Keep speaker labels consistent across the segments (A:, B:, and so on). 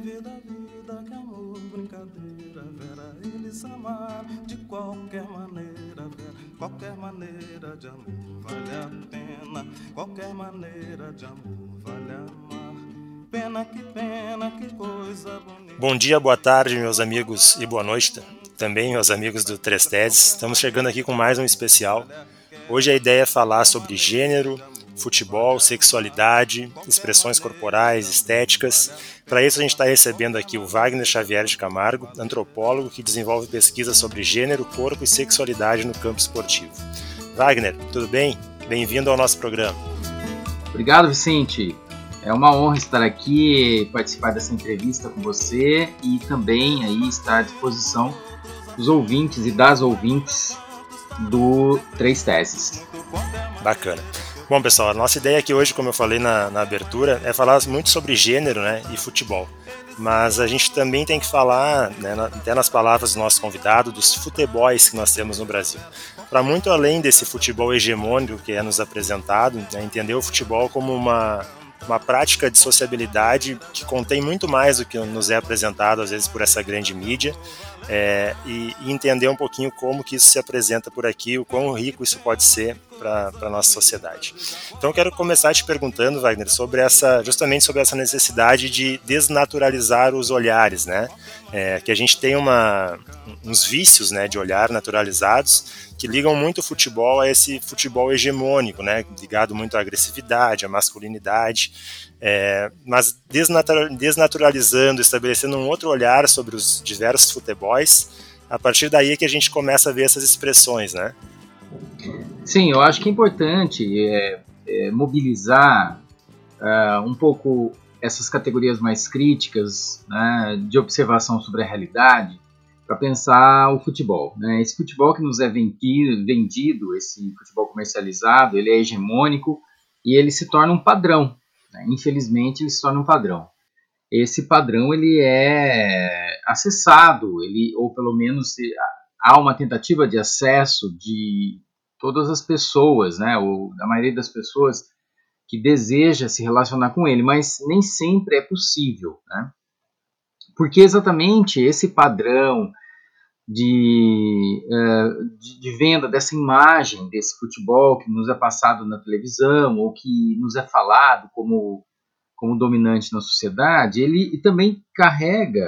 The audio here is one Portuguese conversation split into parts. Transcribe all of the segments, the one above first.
A: vida, vida, que amor, brincadeira, vera, eles de qualquer maneira, vera, qualquer maneira de amor vale a pena, qualquer maneira de amor vale amar. Pena que pena, que coisa bonita.
B: Bom dia, boa tarde, meus amigos, e boa noite também, meus amigos do Três Teses. Estamos chegando aqui com mais um especial. Hoje a ideia é falar sobre gênero, futebol, sexualidade, expressões corporais, estéticas. Para isso, a gente está recebendo aqui o Wagner Xavier de Camargo, antropólogo que desenvolve pesquisas sobre gênero, corpo e sexualidade no campo esportivo. Wagner, tudo bem? Bem-vindo ao nosso programa.
C: Obrigado, Vicente. É uma honra estar aqui, participar dessa entrevista com você e também aí estar à disposição dos ouvintes e das ouvintes do Três Teses.
B: Bacana. Bom, pessoal, a nossa ideia aqui hoje, como eu falei na, na abertura, é falar muito sobre gênero né, e futebol. Mas a gente também tem que falar, né, até nas palavras do nosso convidado, dos futebols que nós temos no Brasil. Para muito além desse futebol hegemônico que é nos apresentado, né, entender o futebol como uma, uma prática de sociabilidade que contém muito mais do que nos é apresentado, às vezes, por essa grande mídia, é, e, entender um pouquinho como que isso se apresenta por aqui, o quão rico isso pode ser para a nossa sociedade. Então, quero começar te perguntando, Wagner, sobre essa, justamente sobre essa necessidade de desnaturalizar os olhares, né? É, que a gente tem uma, uns vícios, né, de olhar naturalizados que ligam muito o futebol a esse futebol hegemônico, né, ligado muito à agressividade, à masculinidade. É, mas desnaturalizando, estabelecendo um outro olhar sobre os diversos futebols, a partir daí é que a gente começa a ver essas expressões, né?
C: Sim, eu acho que é importante é, é, mobilizar uh, um pouco essas categorias mais críticas né, de observação sobre a realidade para pensar o futebol. Né? Esse futebol que nos é vendido, vendido, esse futebol comercializado, ele é hegemônico e ele se torna um padrão? Infelizmente, ele se torna um padrão. Esse padrão ele é acessado, ele ou pelo menos há uma tentativa de acesso de todas as pessoas, né, ou da maioria das pessoas que deseja se relacionar com ele, mas nem sempre é possível, né? Porque exatamente esse padrão de, uh, de, de, venda dessa imagem desse futebol que nos é passado na televisão ou que nos é falado como, como dominante na sociedade, ele também carrega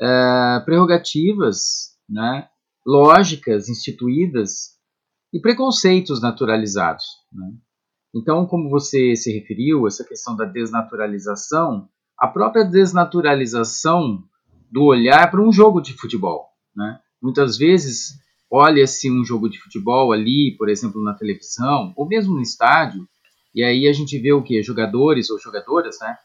C: uh, prerrogativas, né, lógicas instituídas e preconceitos naturalizados. Né? Então, como você se referiu, essa questão da desnaturalização, a própria desnaturalização do olhar para um jogo de futebol. Né? Muitas vezes olha-se um jogo de futebol ali, por exemplo, na televisão, ou mesmo no estádio, e aí a gente vê o que? Jogadores ou jogadoras, né?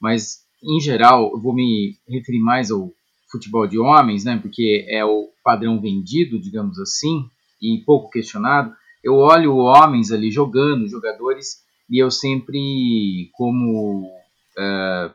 C: Mas, em geral, eu vou me referir mais ao futebol de homens, né? Porque é o padrão vendido, digamos assim, e pouco questionado. Eu olho homens ali jogando, jogadores, e eu sempre, como uh,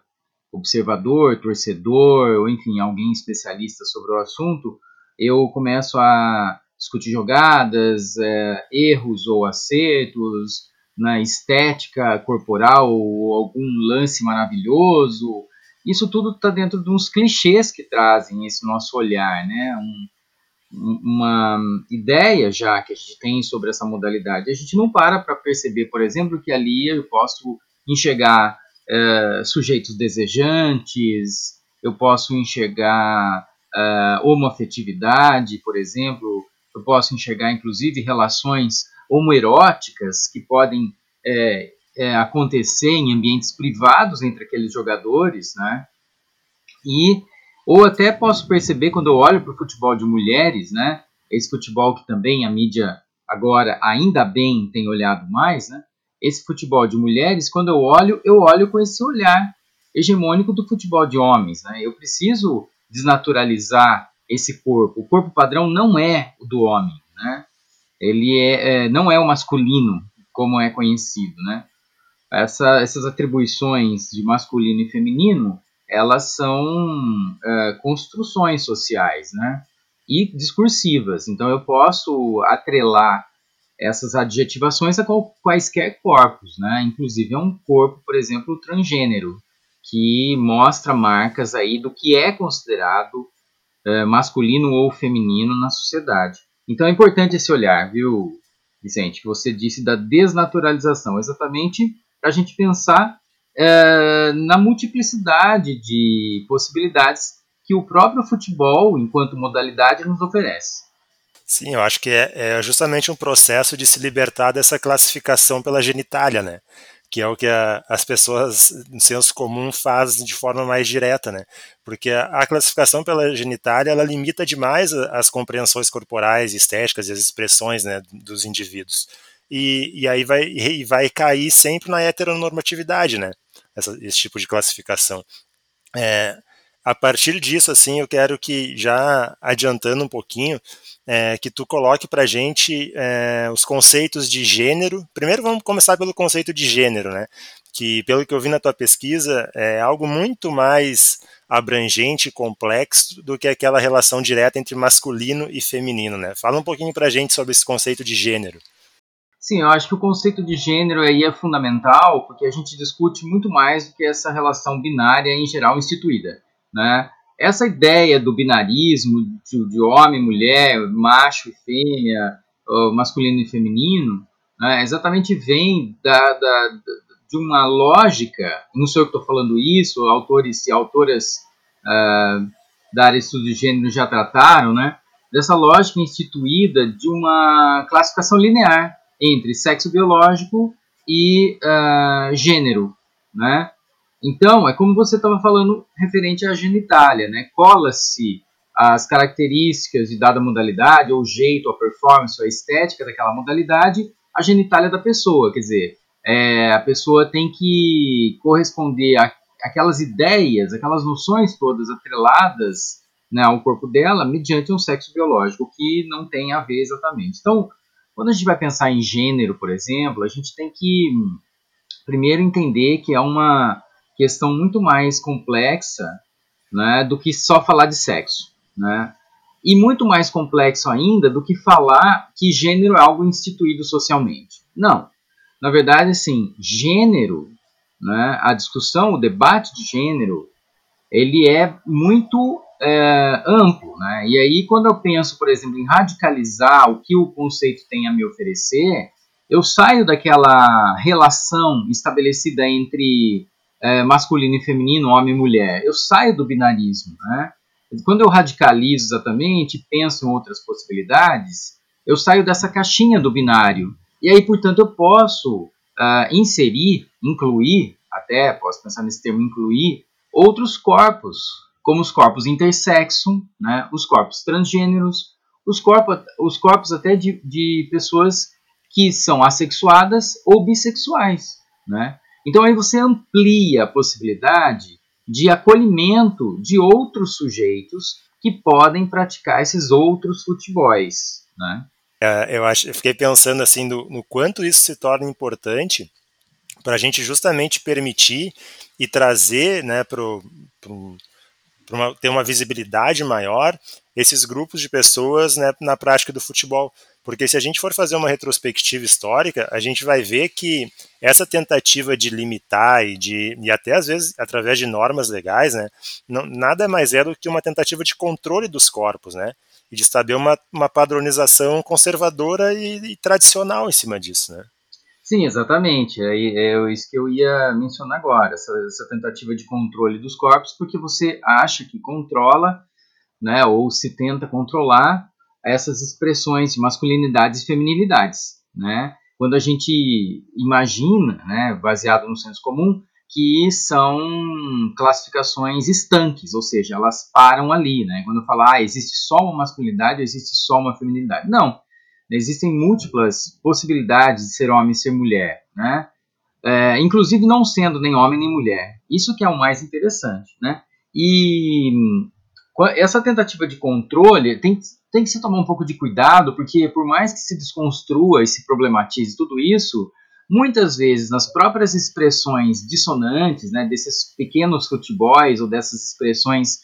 C: observador, torcedor, ou enfim, alguém especialista sobre o assunto, eu começo a discutir jogadas, é, erros ou acertos, na estética corporal, ou algum lance maravilhoso. Isso tudo está dentro de uns clichês que trazem esse nosso olhar, né? Um, uma ideia já que a gente tem sobre essa modalidade. A gente não para para perceber, por exemplo, que ali eu posso enxergar uh, sujeitos desejantes, eu posso enxergar uh, homoafetividade, por exemplo, eu posso enxergar inclusive relações homoeróticas que podem é, é, acontecer em ambientes privados entre aqueles jogadores, né? E ou até posso perceber quando eu olho para o futebol de mulheres, né? Esse futebol que também a mídia agora ainda bem tem olhado mais, né? Esse futebol de mulheres, quando eu olho, eu olho com esse olhar hegemônico do futebol de homens. Né? Eu preciso desnaturalizar esse corpo. O corpo padrão não é o do homem, né? Ele é, é não é o masculino como é conhecido, né? Essa, essas atribuições de masculino e feminino, elas são é, construções sociais, né? E discursivas. Então eu posso atrelar essas adjetivações a quaisquer corpos, né? Inclusive a um corpo, por exemplo, transgênero. que mostra marcas aí do que é considerado é, masculino ou feminino na sociedade. Então é importante esse olhar, viu, Vicente, que você disse da desnaturalização, exatamente para a gente pensar é, na multiplicidade de possibilidades que o próprio futebol, enquanto modalidade, nos oferece.
B: Sim, eu acho que é, é justamente um processo de se libertar dessa classificação pela genitália, né? que é o que a, as pessoas no senso comum fazem de forma mais direta, né? Porque a, a classificação pela genitália ela limita demais as compreensões corporais, estéticas e as expressões né, dos indivíduos. E, e aí vai, e vai cair sempre na heteronormatividade, né? Essa, esse tipo de classificação. É, a partir disso, assim, eu quero que, já adiantando um pouquinho, é, que tu coloque para gente é, os conceitos de gênero. Primeiro vamos começar pelo conceito de gênero, né? Que, pelo que eu vi na tua pesquisa, é algo muito mais abrangente e complexo do que aquela relação direta entre masculino e feminino, né? Fala um pouquinho para gente sobre esse conceito de gênero.
C: Sim, eu acho que o conceito de gênero aí é fundamental, porque a gente discute muito mais do que essa relação binária em geral instituída. Né? Essa ideia do binarismo, de, de homem, mulher, macho e fêmea, masculino e feminino, né, exatamente vem da, da, de uma lógica, não sei eu que estou falando isso, autores e autoras uh, da área de estudo de gênero já trataram, né, dessa lógica instituída de uma classificação linear entre sexo biológico e uh, gênero, né? Então, é como você estava falando referente à genitália, né? Cola-se as características de dada modalidade, ou o jeito, a performance, a estética daquela modalidade, à genitália da pessoa. Quer dizer, é, a pessoa tem que corresponder a, aquelas ideias, aquelas noções todas atreladas né, ao corpo dela mediante um sexo biológico, que não tem a ver exatamente. Então, quando a gente vai pensar em gênero, por exemplo, a gente tem que primeiro entender que é uma questão muito mais complexa né, do que só falar de sexo. Né? E muito mais complexo ainda do que falar que gênero é algo instituído socialmente. Não. Na verdade, assim, gênero, né, a discussão, o debate de gênero, ele é muito é, amplo. Né? E aí, quando eu penso, por exemplo, em radicalizar o que o conceito tem a me oferecer, eu saio daquela relação estabelecida entre é, masculino e feminino, homem e mulher. Eu saio do binarismo. Né? Quando eu radicalizo exatamente, penso em outras possibilidades, eu saio dessa caixinha do binário. E aí, portanto, eu posso uh, inserir, incluir, até posso pensar nesse termo incluir, outros corpos, como os corpos intersexo, né, os corpos transgêneros, os corpos, os corpos até de, de pessoas que são assexuadas ou bissexuais. Né? Então aí você amplia a possibilidade de acolhimento de outros sujeitos que podem praticar esses outros futebols, né?
B: É, eu, acho, eu fiquei pensando assim no, quanto isso se torna importante para a gente justamente permitir e trazer né, para ter uma visibilidade maior esses grupos de pessoas né, na prática do futebol. Porque se a gente for fazer uma retrospectiva histórica, a gente vai ver que essa tentativa de limitar e de e até às vezes através de normas legais, né, não, nada mais é do que uma tentativa de controle dos corpos, né, e de estabelecer uma, uma padronização conservadora e, e, tradicional em cima disso, né.
C: Sim, exatamente. É, é isso que eu ia mencionar agora, essa, essa tentativa de controle dos corpos, porque você acha que controla, né, ou se tenta controlar essas expressões de masculinidades e feminilidades, né? Quando a gente imagina, né, baseado no senso comum, que são classificações estanques, ou seja, elas param ali, né? Quando eu falar, ah, existe só uma masculinidade, existe só uma feminilidade. Não, existem múltiplas possibilidades de ser homem e ser mulher, né? É, inclusive não sendo nem homem nem mulher. Isso que é o mais interessante, né? E essa tentativa de controle tem, tem que se tomar um pouco de cuidado, porque por mais que se desconstrua e se problematize tudo isso, muitas vezes nas próprias expressões dissonantes, né, desses pequenos futebols ou dessas expressões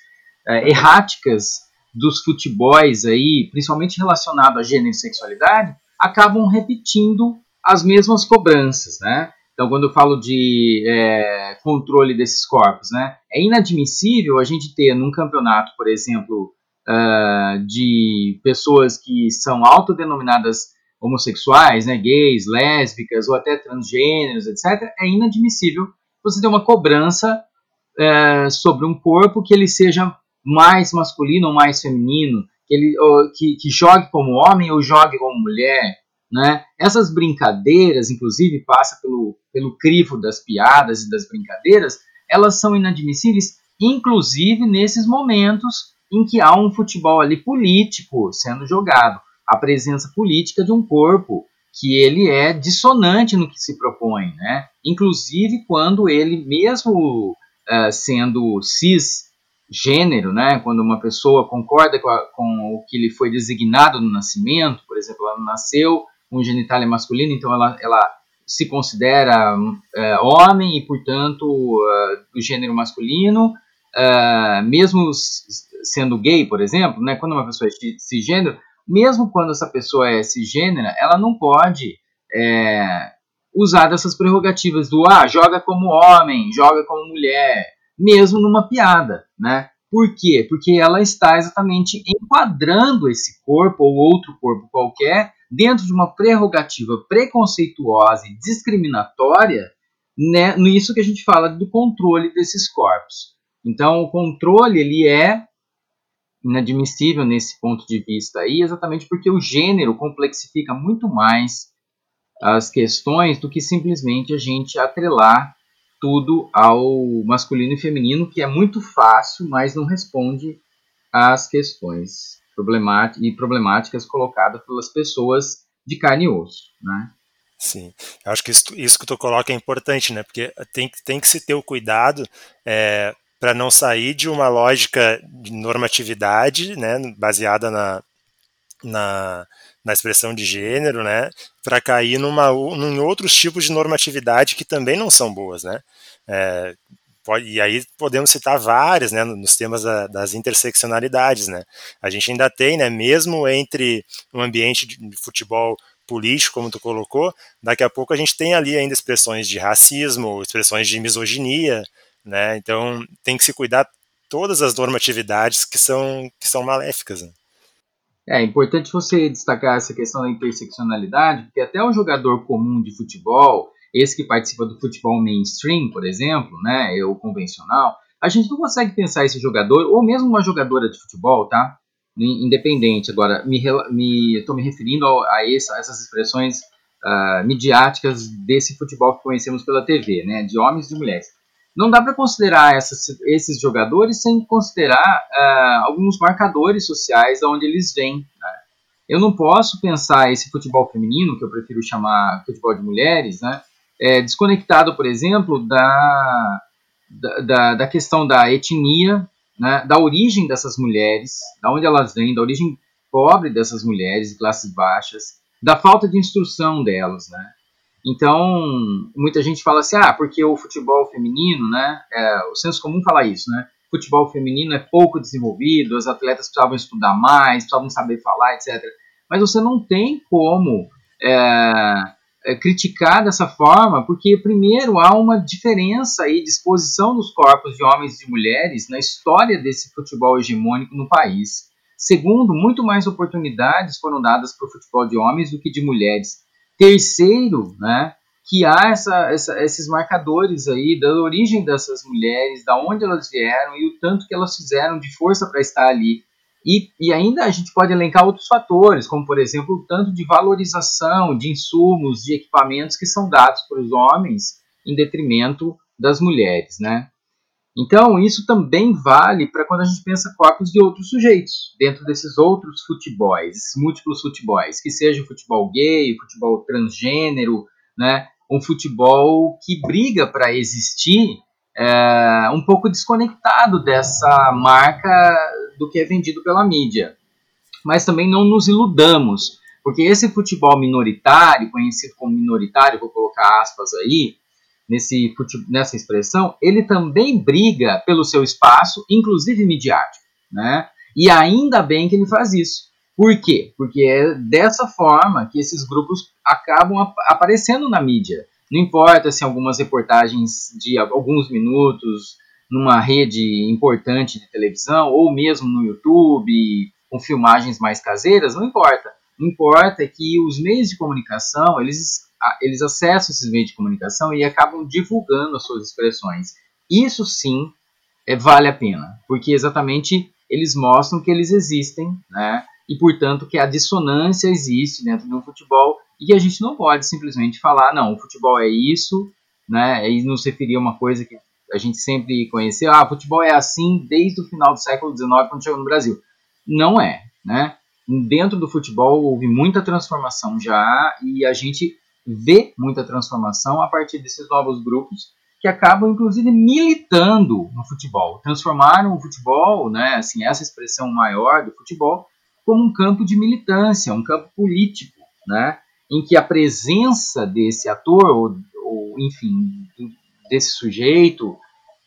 C: é, erráticas dos futebols aí, principalmente relacionado a gênero e sexualidade, acabam repetindo as mesmas cobranças, né? Então, quando eu falo de é, controle desses corpos, né, é inadmissível a gente ter num campeonato, por exemplo, uh, de pessoas que são autodenominadas homossexuais, né, gays, lésbicas ou até transgêneros, etc., é inadmissível você ter uma cobrança uh, sobre um corpo que ele seja mais masculino ou mais feminino, que ele ou, que, que jogue como homem ou jogue como mulher, né? Essas brincadeiras, inclusive, passa pelo, pelo crivo das piadas e das brincadeiras, elas são inadmissíveis, inclusive nesses momentos em que há um futebol ali político sendo jogado, a presença política de um corpo que ele é dissonante no que se propõe, né? Inclusive quando ele mesmo uh, sendo cisgênero, né? Quando uma pessoa concorda com, a, com o que lhe foi designado no nascimento, por exemplo, ela nasceu com genitália masculina, então ela, ela se considera uh, homem e, portanto, uh, do gênero masculino, uh, mesmo sendo gay, por exemplo, né, quando uma pessoa é cisgênero, mesmo quando essa pessoa é cisgênera, ela não pode é, usar dessas prerrogativas do ah, joga como homem, joga como mulher, mesmo numa piada, né? Por quê? Porque ela está exatamente enquadrando esse corpo ou outro corpo qualquer dentro de uma prerrogativa preconceituosa e discriminatória, né, nisso que a gente fala do controle desses corpos. Então, o controle ele é inadmissível nesse ponto de vista aí, exatamente porque o gênero complexifica muito mais as questões do que simplesmente a gente atrelar tudo ao masculino e feminino, que é muito fácil, mas não responde às questões e problemáticas colocadas pelas pessoas de carne e osso, né?
B: Sim, eu acho que isso, isso que tu coloca é importante, né? Porque tem, tem que se ter o cuidado é, para não sair de uma lógica de normatividade, né, baseada na, na, na expressão de gênero, né, para cair numa, em outros tipos de normatividade que também não são boas, né. É, pode, e aí podemos citar várias, né, nos temas da, das interseccionalidades, né. A gente ainda tem, né, mesmo entre um ambiente de futebol político, como tu colocou, daqui a pouco a gente tem ali ainda expressões de racismo, expressões de misoginia, né? Então tem que se cuidar todas as normatividades que são, que são maléficas. Né?
C: É importante você destacar essa questão da interseccionalidade, porque até um jogador comum de futebol, esse que participa do futebol mainstream, por exemplo, né, o convencional, a gente não consegue pensar esse jogador, ou mesmo uma jogadora de futebol, tá? Independente. Agora, me estou me, referindo a, a, essa, a, essas expressões uh, midiáticas desse futebol que conhecemos pela TV, né, de homens e de mulheres não dá para considerar essas, esses jogadores sem considerar uh, alguns marcadores sociais de onde eles vêm. Né? Eu não posso pensar esse futebol feminino, que eu prefiro chamar futebol de mulheres, né, é, desconectado, por exemplo, da, da, da questão da etnia, né, da origem dessas mulheres, da onde elas vêm, da origem pobre dessas mulheres classes baixas, da falta de instrução delas, né? Então, muita gente fala assim, ah, porque o futebol feminino, né, é, o senso comum fala isso, né, futebol feminino é pouco desenvolvido, as atletas precisavam estudar mais, precisavam saber falar, etc. Mas você não tem como é, é, criticar dessa forma, porque primeiro há uma diferença e disposição dos corpos de homens e de mulheres na história desse futebol hegemônico no país. Segundo, muito mais oportunidades foram dadas para o futebol de homens do que de mulheres. Terceiro, né, que há essa, essa, esses marcadores aí da origem dessas mulheres, da onde elas vieram e o tanto que elas fizeram de força para estar ali. E, e ainda a gente pode elencar outros fatores, como por exemplo o tanto de valorização de insumos, de equipamentos que são dados para os homens em detrimento das mulheres, né? Então, isso também vale para quando a gente pensa corpos de outros sujeitos, dentro desses outros futebols, esses múltiplos futebols, que seja o futebol gay, o futebol transgênero, né, um futebol que briga para existir é, um pouco desconectado dessa marca do que é vendido pela mídia. Mas também não nos iludamos, porque esse futebol minoritário, conhecido como minoritário, vou colocar aspas aí, nesse, nessa expressão, ele também briga pelo seu espaço, inclusive midiático. Né? E ainda bem que ele faz isso. Por quê? Porque é dessa forma que esses grupos acabam ap aparecendo na mídia. Não importa se algumas reportagens de alguns minutos numa rede importante de televisão ou mesmo no YouTube com filmagens mais caseiras, não importa. O importa é que os meios de comunicação, eles, eles acessam esses meios de comunicação e acabam divulgando as suas expressões. Isso sim é, vale a pena, porque exatamente eles mostram que eles existem, né? E portanto que a dissonância existe dentro do futebol e que a gente não pode simplesmente falar, não, o futebol é isso, né? E nos referir a uma coisa que a gente sempre conheceu, ah, futebol é assim desde o final do século XIX quando chegou no Brasil. Não é, né? Dentro do futebol houve muita transformação já e a gente vê muita transformação a partir desses novos grupos que acabam inclusive militando no futebol, transformaram o futebol, né, assim, essa expressão maior do futebol como um campo de militância, um campo político, né, em que a presença desse ator ou, ou enfim, desse sujeito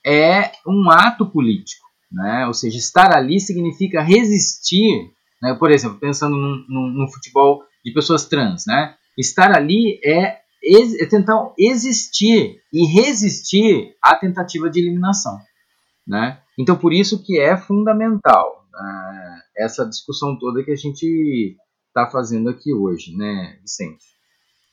C: é um ato político, né? Ou seja, estar ali significa resistir, né? Por exemplo, pensando num futebol de pessoas trans, né? Estar ali é é tentar existir e resistir à tentativa de eliminação. Né? Então, por isso que é fundamental uh, essa discussão toda que a gente está fazendo aqui hoje, né, Vicente?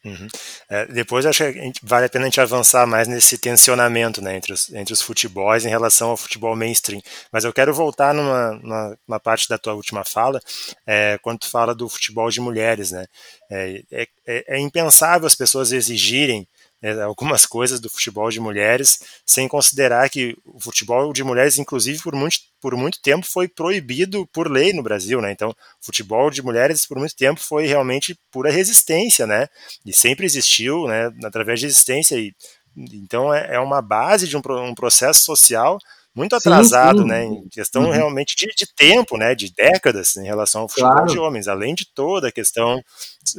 B: Uhum. É, depois acho que gente, vale a pena a gente avançar mais nesse tensionamento né, entre, os, entre os futebols em relação ao futebol mainstream. Mas eu quero voltar numa, numa, numa parte da tua última fala, é, quando tu fala do futebol de mulheres. Né? É, é, é, é impensável as pessoas exigirem né, algumas coisas do futebol de mulheres, sem considerar que o futebol de mulheres, inclusive por muito, por muito tempo, foi proibido por lei no Brasil, né? Então, futebol de mulheres por muito tempo foi realmente pura resistência, né? E sempre existiu, né? Através de resistência e então é, é uma base de um, um processo social muito atrasado, sim, sim. né, em questão uhum. realmente de, de, tempo, né, de décadas em relação ao futebol claro. de homens, além de toda a questão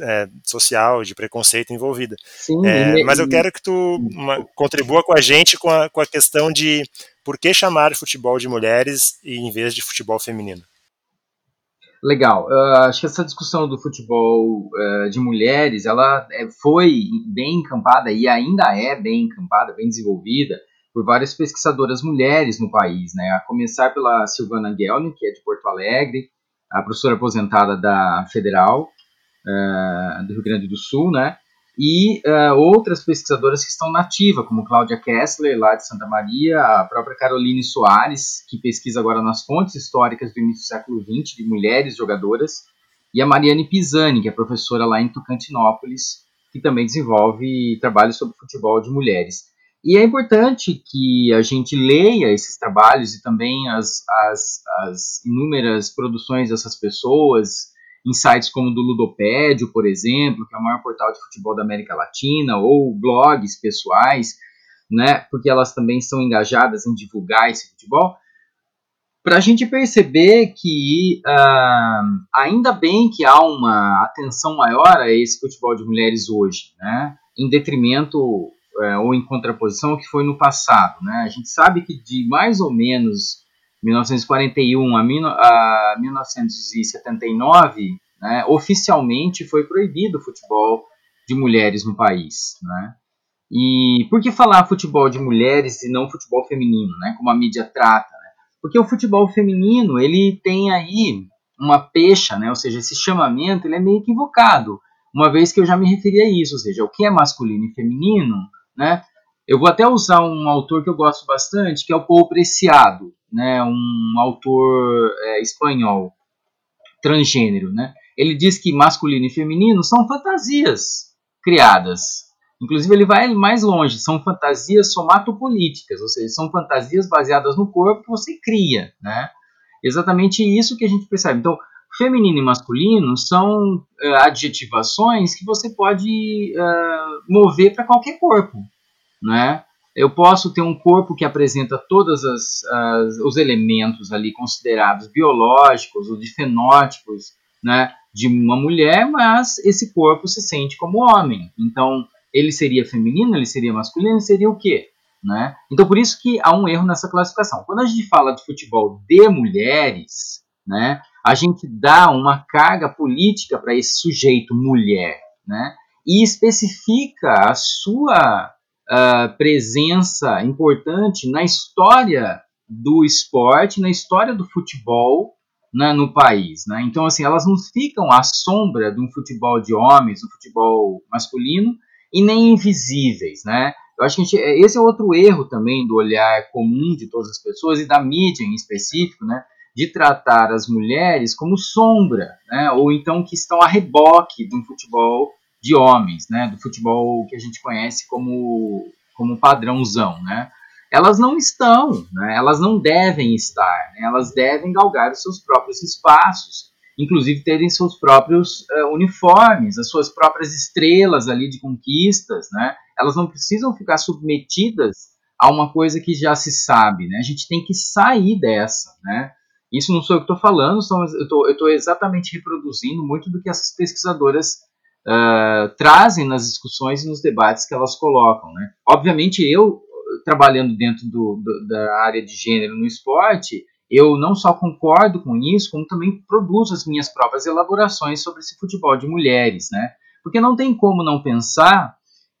B: é, social, de preconceito envolvida. Sim, é, mas eu quero que tu uma, contribua com a gente com a, com a questão de por que chamar futebol de mulheres em vez de futebol feminino.
C: Legal. Uh, acho que essa discussão do futebol uh, de mulheres, ela é, foi bem encampada e ainda é bem encampada, bem desenvolvida por várias pesquisadoras mulheres no país, né? A começar pela Silvana Gelni, que é de Porto Alegre, a professora aposentada da Federal uh, do Rio Grande do Sul, né? E uh, outras pesquisadoras que estão nativas, como Cláudia Kessler, lá de Santa Maria, a própria Caroline Soares, que pesquisa agora nas fontes históricas do início do século XX de mulheres jogadoras, e a Mariane Pisani, que é professora lá em Tocantinópolis, que também desenvolve trabalhos sobre futebol de mulheres. E é importante que a gente leia esses trabalhos e também as, as, as inúmeras produções dessas pessoas, em sites como o do Ludopédio, por exemplo, que é o maior portal de futebol da América Latina, ou blogs pessoais, né, porque elas também são engajadas em divulgar esse futebol, para a gente perceber que uh, ainda bem que há uma atenção maior a esse futebol de mulheres hoje, né, em detrimento é, ou em contraposição ao que foi no passado. Né? A gente sabe que de mais ou menos 1941 a, a 1979, né, oficialmente foi proibido o futebol de mulheres no país. Né? E por que falar futebol de mulheres e não futebol feminino, né, como a mídia trata? Né? Porque o futebol feminino ele tem aí uma pecha, né, ou seja, esse chamamento ele é meio equivocado, uma vez que eu já me referi a isso, ou seja, o que é masculino e feminino né? Eu vou até usar um autor que eu gosto bastante, que é o Paul Preciado, né? um autor é, espanhol, transgênero. Né? Ele diz que masculino e feminino são fantasias criadas. Inclusive, ele vai mais longe, são fantasias somatopolíticas, ou seja, são fantasias baseadas no corpo que você cria. Né? Exatamente isso que a gente percebe. Então, feminino e masculino são uh, adjetivações que você pode uh, mover para qualquer corpo, né? Eu posso ter um corpo que apresenta todos os elementos ali considerados biológicos ou de fenótipos, né, de uma mulher, mas esse corpo se sente como homem. Então, ele seria feminino, ele seria masculino, ele seria o quê? Né? Então, por isso que há um erro nessa classificação. Quando a gente fala de futebol de mulheres, né, a gente dá uma carga política para esse sujeito mulher, né? e especifica a sua uh, presença importante na história do esporte, na história do futebol né, no país. Né? Então, assim, elas não ficam à sombra de um futebol de homens, um futebol masculino, e nem invisíveis. Né? Eu acho que gente, esse é outro erro também do olhar comum de todas as pessoas e da mídia em específico, né? De tratar as mulheres como sombra, né? ou então que estão a reboque de um futebol de homens, né? do futebol que a gente conhece como, como padrãozão. Né? Elas não estão, né? elas não devem estar, né? elas devem galgar os seus próprios espaços, inclusive terem seus próprios uh, uniformes, as suas próprias estrelas ali de conquistas, né? elas não precisam ficar submetidas a uma coisa que já se sabe, né? A gente tem que sair dessa, né? Isso não sou eu que estou falando, são, eu estou exatamente reproduzindo muito do que essas pesquisadoras uh, trazem nas discussões e nos debates que elas colocam. Né? Obviamente, eu, trabalhando dentro do, do, da área de gênero no esporte, eu não só concordo com isso, como também produzo as minhas próprias elaborações sobre esse futebol de mulheres. Né? Porque não tem como não pensar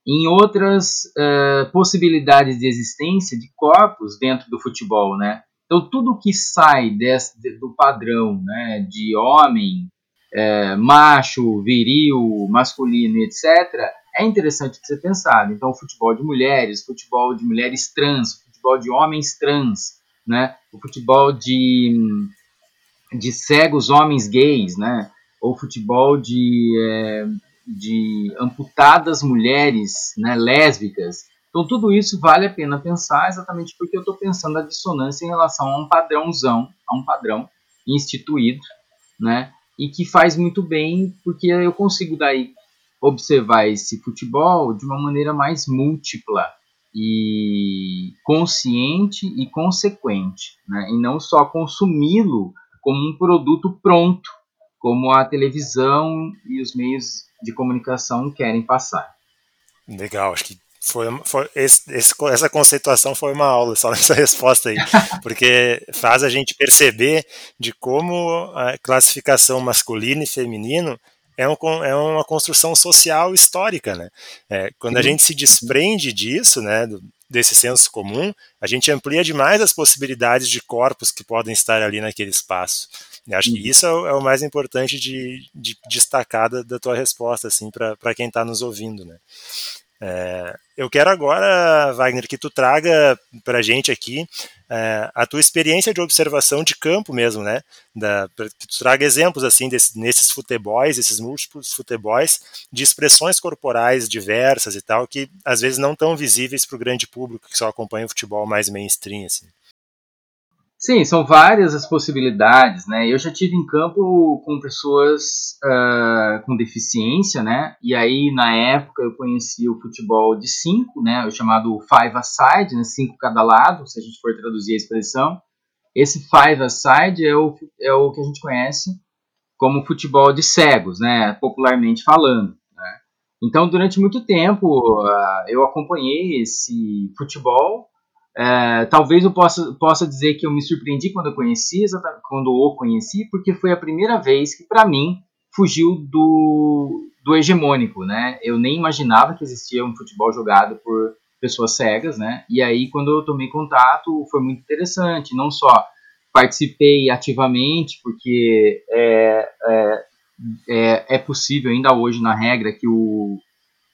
C: em outras uh, possibilidades de existência de corpos dentro do futebol, né? Então, tudo que sai desse, do padrão né, de homem, é, macho, viril, masculino, etc., é interessante de ser pensado. Então, futebol de mulheres, futebol de mulheres trans, futebol de homens trans, né, o futebol de, de cegos homens gays, né, ou futebol de, é, de amputadas mulheres né, lésbicas. Então, tudo isso vale a pena pensar exatamente porque eu estou pensando a dissonância em relação a um padrãozão, a um padrão instituído, né? E que faz muito bem porque eu consigo daí observar esse futebol de uma maneira mais múltipla e consciente e consequente, né? E não só consumi-lo como um produto pronto, como a televisão e os meios de comunicação querem passar.
B: Legal, acho que foi, foi esse, esse, essa conceituação foi uma aula só nessa resposta aí, porque faz a gente perceber de como a classificação masculino e feminino é, um, é uma construção social histórica, né? É, quando a gente se desprende disso, né, do, desse senso comum, a gente amplia demais as possibilidades de corpos que podem estar ali naquele espaço. Eu acho que isso é o, é o mais importante de, de destacar da, da tua resposta, assim, para quem está nos ouvindo, né? É, eu quero agora, Wagner, que tu traga para a gente aqui é, a tua experiência de observação de campo mesmo, né? Da, que tu traga exemplos assim desse, nesses futebols, esses múltiplos futebols, de expressões corporais diversas e tal, que às vezes não tão visíveis para o grande público que só acompanha o futebol mais mainstream. Assim.
C: Sim, são várias as possibilidades, né? Eu já tive em campo com pessoas uh, com deficiência, né? E aí na época eu conheci o futebol de cinco, né? O chamado five aside, né? Cinco cada lado, se a gente for traduzir a expressão. Esse five aside é o, é o que a gente conhece como futebol de cegos, né? Popularmente falando. Né? Então durante muito tempo uh, eu acompanhei esse futebol é, talvez eu possa, possa dizer que eu me surpreendi quando eu conheci, quando o conheci, porque foi a primeira vez que, para mim, fugiu do, do hegemônico, né? Eu nem imaginava que existia um futebol jogado por pessoas cegas, né? E aí, quando eu tomei contato, foi muito interessante. Não só participei ativamente, porque é, é, é, é possível ainda hoje na regra que o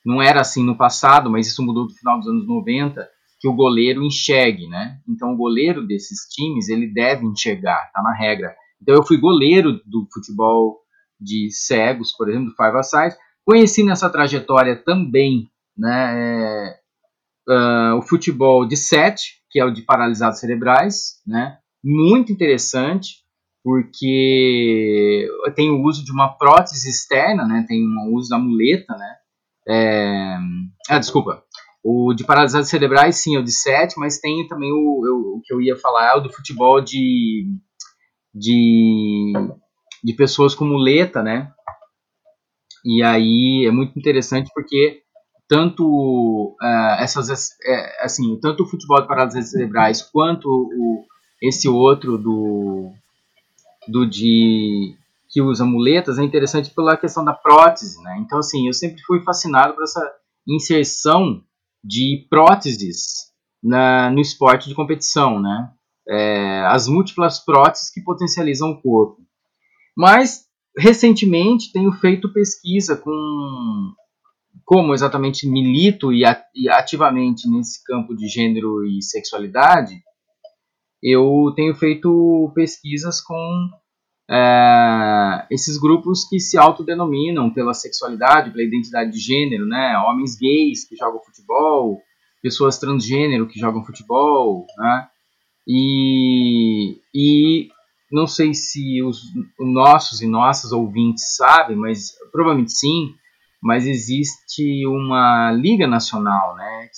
C: não era assim no passado, mas isso mudou no final dos anos 90 que o goleiro enxergue, né? Então o goleiro desses times ele deve enxergar, tá na regra. Então eu fui goleiro do futebol de cegos, por exemplo, do Five Aside. Conheci nessa trajetória também, né, é, uh, o futebol de sete, que é o de paralisados cerebrais, né? Muito interessante, porque tem o uso de uma prótese externa, né? Tem o uso da muleta, né? É, ah, desculpa, o de paralisados cerebrais, sim, é o de 7, mas tem também o, o, que eu ia falar, é o do futebol de, de, de pessoas com muleta, né? E aí é muito interessante porque tanto uh, essas uh, assim tanto o futebol de paralisados cerebrais quanto o, esse outro do do de que usa muletas é interessante pela questão da prótese, né? Então, assim, eu sempre fui fascinado por essa inserção de próteses na, no esporte de competição, né? É, as múltiplas próteses que potencializam o corpo. Mas, recentemente, tenho feito pesquisa com como exatamente milito e ativamente nesse campo de gênero e sexualidade, eu tenho feito pesquisas com é, esses grupos que se autodenominam pela sexualidade, pela identidade de gênero, né? Homens gays que jogam futebol, pessoas transgênero que jogam futebol, né? E, e não sei se os nossos e nossas ouvintes sabem, mas provavelmente sim, mas existe uma liga nacional, né,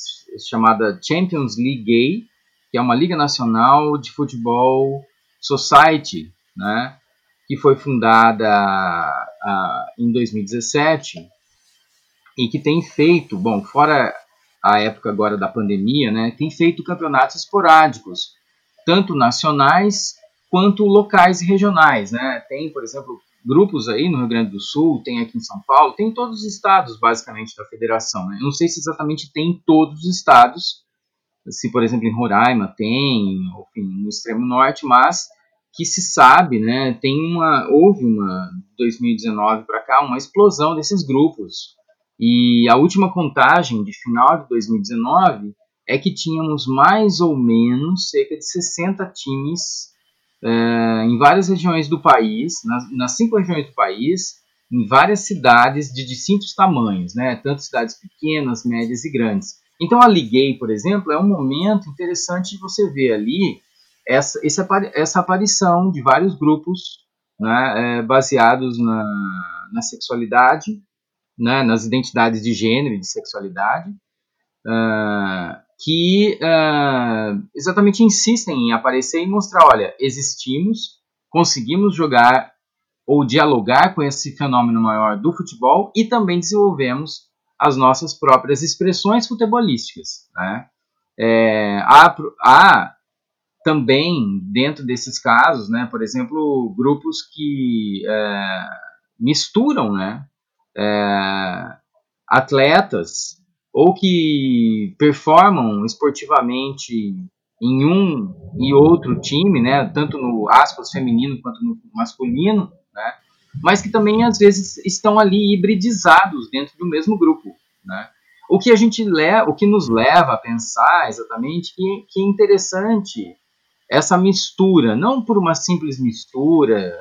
C: chamada Champions League Gay, que é uma liga nacional de futebol society, né, que foi fundada uh, em 2017 e que tem feito, bom, fora a época agora da pandemia, né, tem feito campeonatos esporádicos, tanto nacionais quanto locais e regionais, né? Tem, por exemplo, grupos aí no Rio Grande do Sul, tem aqui em São Paulo, tem em todos os estados, basicamente, da federação. Né? Eu não sei se exatamente tem em todos os estados, se, por exemplo, em Roraima tem, enfim, no extremo norte, mas que se sabe, né, tem uma, houve uma, 2019 para cá, uma explosão desses grupos. E a última contagem de final de 2019 é que tínhamos mais ou menos cerca de 60 times é, em várias regiões do país, nas, nas, cinco regiões do país, em várias cidades de distintos tamanhos, né? tanto cidades pequenas, médias e grandes. Então a Liguei, por exemplo, é um momento interessante de você ver ali essa, essa aparição de vários grupos né, é, baseados na, na sexualidade, né, nas identidades de gênero e de sexualidade, uh, que uh, exatamente insistem em aparecer e mostrar, olha, existimos, conseguimos jogar ou dialogar com esse fenômeno maior do futebol e também desenvolvemos as nossas próprias expressões futebolísticas. Né? É, há, há, também, dentro desses casos, né, por exemplo, grupos que é, misturam né, é, atletas ou que performam esportivamente em um e outro time, né, tanto no aspas feminino quanto no masculino, né, mas que também às vezes estão ali hibridizados dentro do mesmo grupo, né. O que a gente leva, o que nos leva a pensar exatamente que, que é interessante essa mistura, não por uma simples mistura,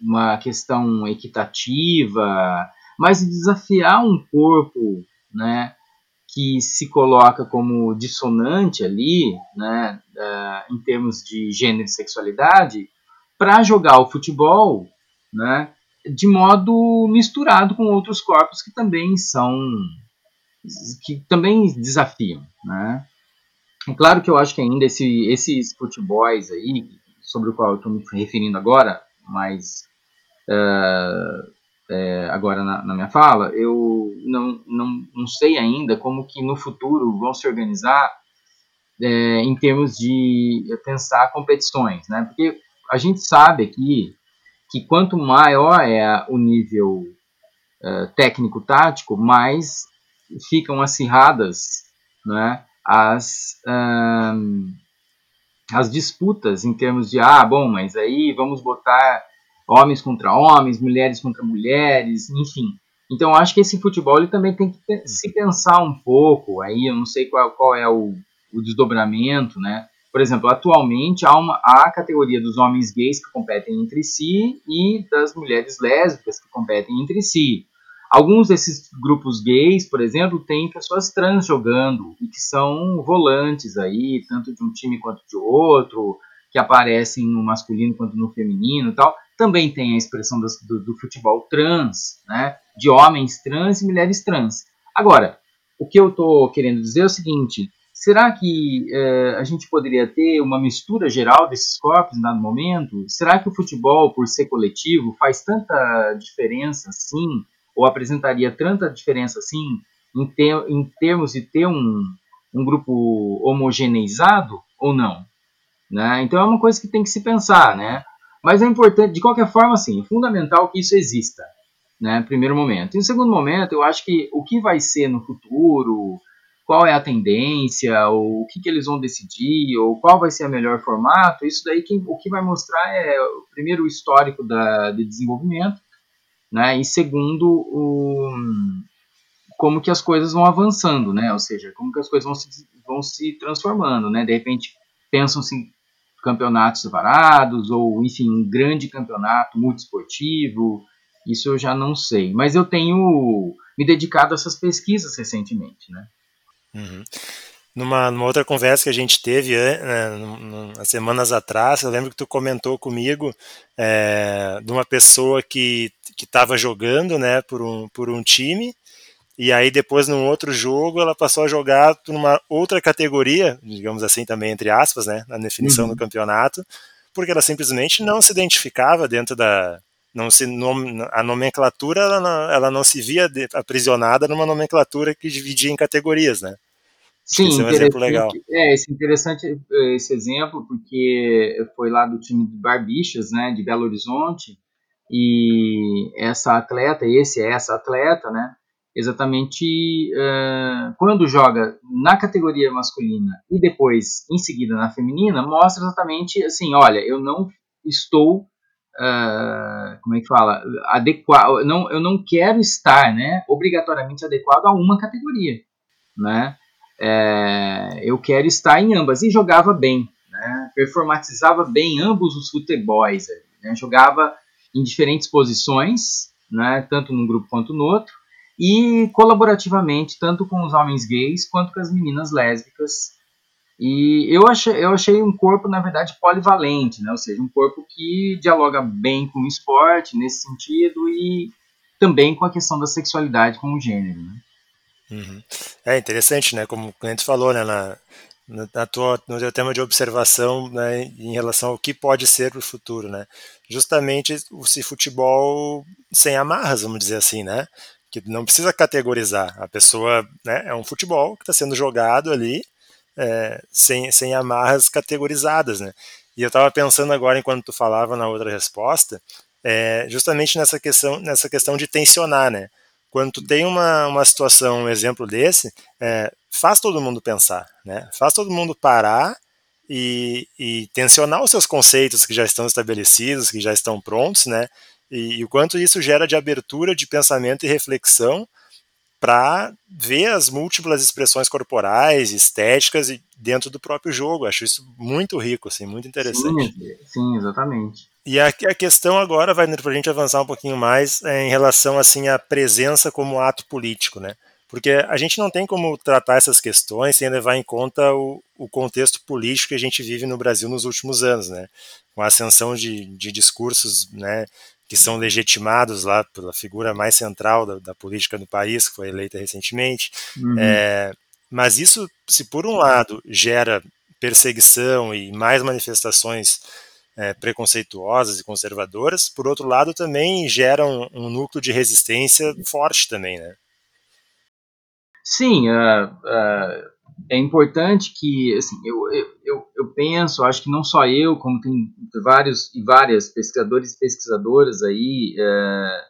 C: uma questão equitativa, mas desafiar um corpo, né, que se coloca como dissonante ali, né, uh, em termos de gênero e sexualidade, para jogar o futebol, né, de modo misturado com outros corpos que também são que também desafiam, né? É claro que eu acho que ainda esse, esses futebols aí, sobre o qual eu estou me referindo agora, mas uh, é, agora na, na, minha fala, eu não, não, não sei ainda como que no futuro vão se organizar é, em termos de pensar competições, né? Porque a gente sabe aqui que quanto maior é o nível é, técnico-tático, mais ficam acirradas né, as, as disputas em termos de, ah, bom, mas aí vamos botar homens contra homens, mulheres contra mulheres, enfim. Então acho que esse futebol ele também tem que se pensar um pouco. Aí eu não sei qual, qual é o, o desdobramento, né? Por exemplo, atualmente há, uma, há a categoria dos homens gays que competem entre si e das mulheres lésbicas que competem entre si. Alguns desses grupos gays, por exemplo, têm pessoas trans jogando e que são volantes aí, tanto de um time quanto de outro, que aparecem no masculino quanto no feminino e tal também tem a expressão do, do, futebol trans, né, de homens trans e mulheres trans. Agora, o que eu estou querendo dizer é o seguinte: será que é, a gente poderia ter uma mistura geral desses corpos dado momento? Será que o futebol, por ser coletivo, faz tanta diferença assim? Ou apresentaria tanta diferença assim em, ter, em termos de ter um, um grupo homogeneizado ou não? Né? Então é uma coisa que tem que se pensar, né? Mas é importante, de qualquer forma, assim, é fundamental que isso exista, né? Primeiro momento. E segundo momento, eu acho que o que vai ser no futuro, qual é a tendência, ou o que, que eles vão decidir, ou qual vai ser o melhor formato, isso daí que, o que vai mostrar é, primeiro, o histórico da, de desenvolvimento, né? E segundo, o, como que as coisas vão avançando, né? Ou seja, como que as coisas vão se, vão se transformando, né? De repente, pensam-se campeonatos separados, ou, enfim, um grande campeonato multiesportivo, isso eu já não sei. Mas eu tenho me dedicado a essas pesquisas recentemente, né?
B: Uhum. Numa, numa, outra conversa que a gente teve né, umas semanas atrás, eu lembro que tu comentou comigo é, de uma pessoa que estava jogando né, por, um, por um time, e aí depois num outro jogo ela passou a jogar numa outra categoria, digamos assim também entre aspas, né, na definição uhum. do campeonato, porque ela simplesmente não se identificava dentro da não se a nomenclatura ela não, ela não se via aprisionada numa nomenclatura que dividia em categorias, né?
C: Sim, esse é um exemplo legal. É, esse interessante é, esse exemplo porque foi lá do time de Barbixas, né, de Belo Horizonte, e essa atleta, esse é essa atleta, né, exatamente uh, quando joga na categoria masculina e depois em seguida na feminina, mostra exatamente assim, olha, eu não estou uh, como é que fala, adequado, não, eu não quero estar, né, obrigatoriamente adequado a uma categoria, né, é, eu quero estar em ambas e jogava bem, né, performatizava bem ambos os futebols, né, jogava em diferentes posições, né, tanto num grupo quanto no outro e colaborativamente, tanto com os homens gays quanto com as meninas lésbicas. E eu achei, eu achei um corpo, na verdade, polivalente, né? ou seja, um corpo que dialoga bem com o esporte nesse sentido e também com a questão da sexualidade com o gênero. Né?
B: Uhum. É interessante, né? Como o cliente falou, né? Na, na tua, no teu tema de observação né, em relação ao que pode ser o futuro, né? Justamente esse futebol sem amarras, vamos dizer assim, né? que não precisa categorizar. A pessoa né, é um futebol que está sendo jogado ali é, sem, sem amarras categorizadas, né? E eu estava pensando agora, enquanto tu falava na outra resposta, é, justamente nessa questão, nessa questão de tensionar, né? Quando tu tem uma, uma situação, um exemplo desse, é, faz todo mundo pensar, né? Faz todo mundo parar e, e tensionar os seus conceitos que já estão estabelecidos, que já estão prontos, né? E, e o quanto isso gera de abertura de pensamento e reflexão para ver as múltiplas expressões corporais, estéticas e dentro do próprio jogo. Acho isso muito rico, assim, muito interessante.
C: Sim, sim exatamente.
B: E a, a, questão agora vai para a gente avançar um pouquinho mais é, em relação assim à presença como ato político, né? Porque a gente não tem como tratar essas questões sem levar em conta o, o contexto político que a gente vive no Brasil nos últimos anos, né? Com a ascensão de, de discursos, né? Que são legitimados lá pela figura mais central da, da política do país, que foi eleita recentemente. Uhum. É, mas isso, se por um lado gera perseguição e mais manifestações é, preconceituosas e conservadoras, por outro lado também gera um, um núcleo de resistência forte também, né?
C: Sim, uh, uh, é importante que, assim, eu, eu, eu penso, acho que não só eu, como tem vários e várias pesquisadores e pesquisadoras aí, é,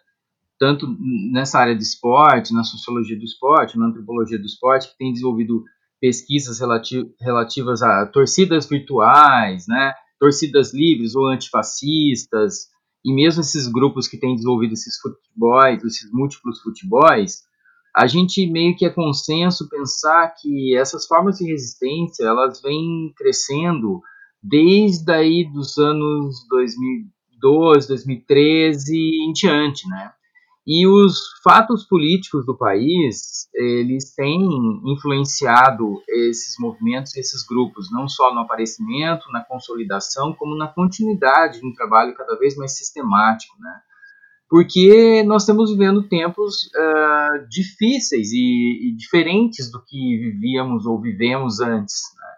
C: tanto nessa área de esporte, na sociologia do esporte, na antropologia do esporte, que tem desenvolvido pesquisas relati relativas a torcidas virtuais, né, torcidas livres ou antifascistas, e mesmo esses grupos que têm desenvolvido esses futebols, esses múltiplos futebols, a gente meio que é consenso pensar que essas formas de resistência elas vêm crescendo desde aí dos anos 2012, 2013 em diante, né? E os fatos políticos do país, eles têm influenciado esses movimentos, esses grupos, não só no aparecimento, na consolidação, como na continuidade de um trabalho cada vez mais sistemático, né? Porque nós estamos vivendo tempos uh, difíceis e, e, diferentes do que vivíamos ou vivemos antes. Né?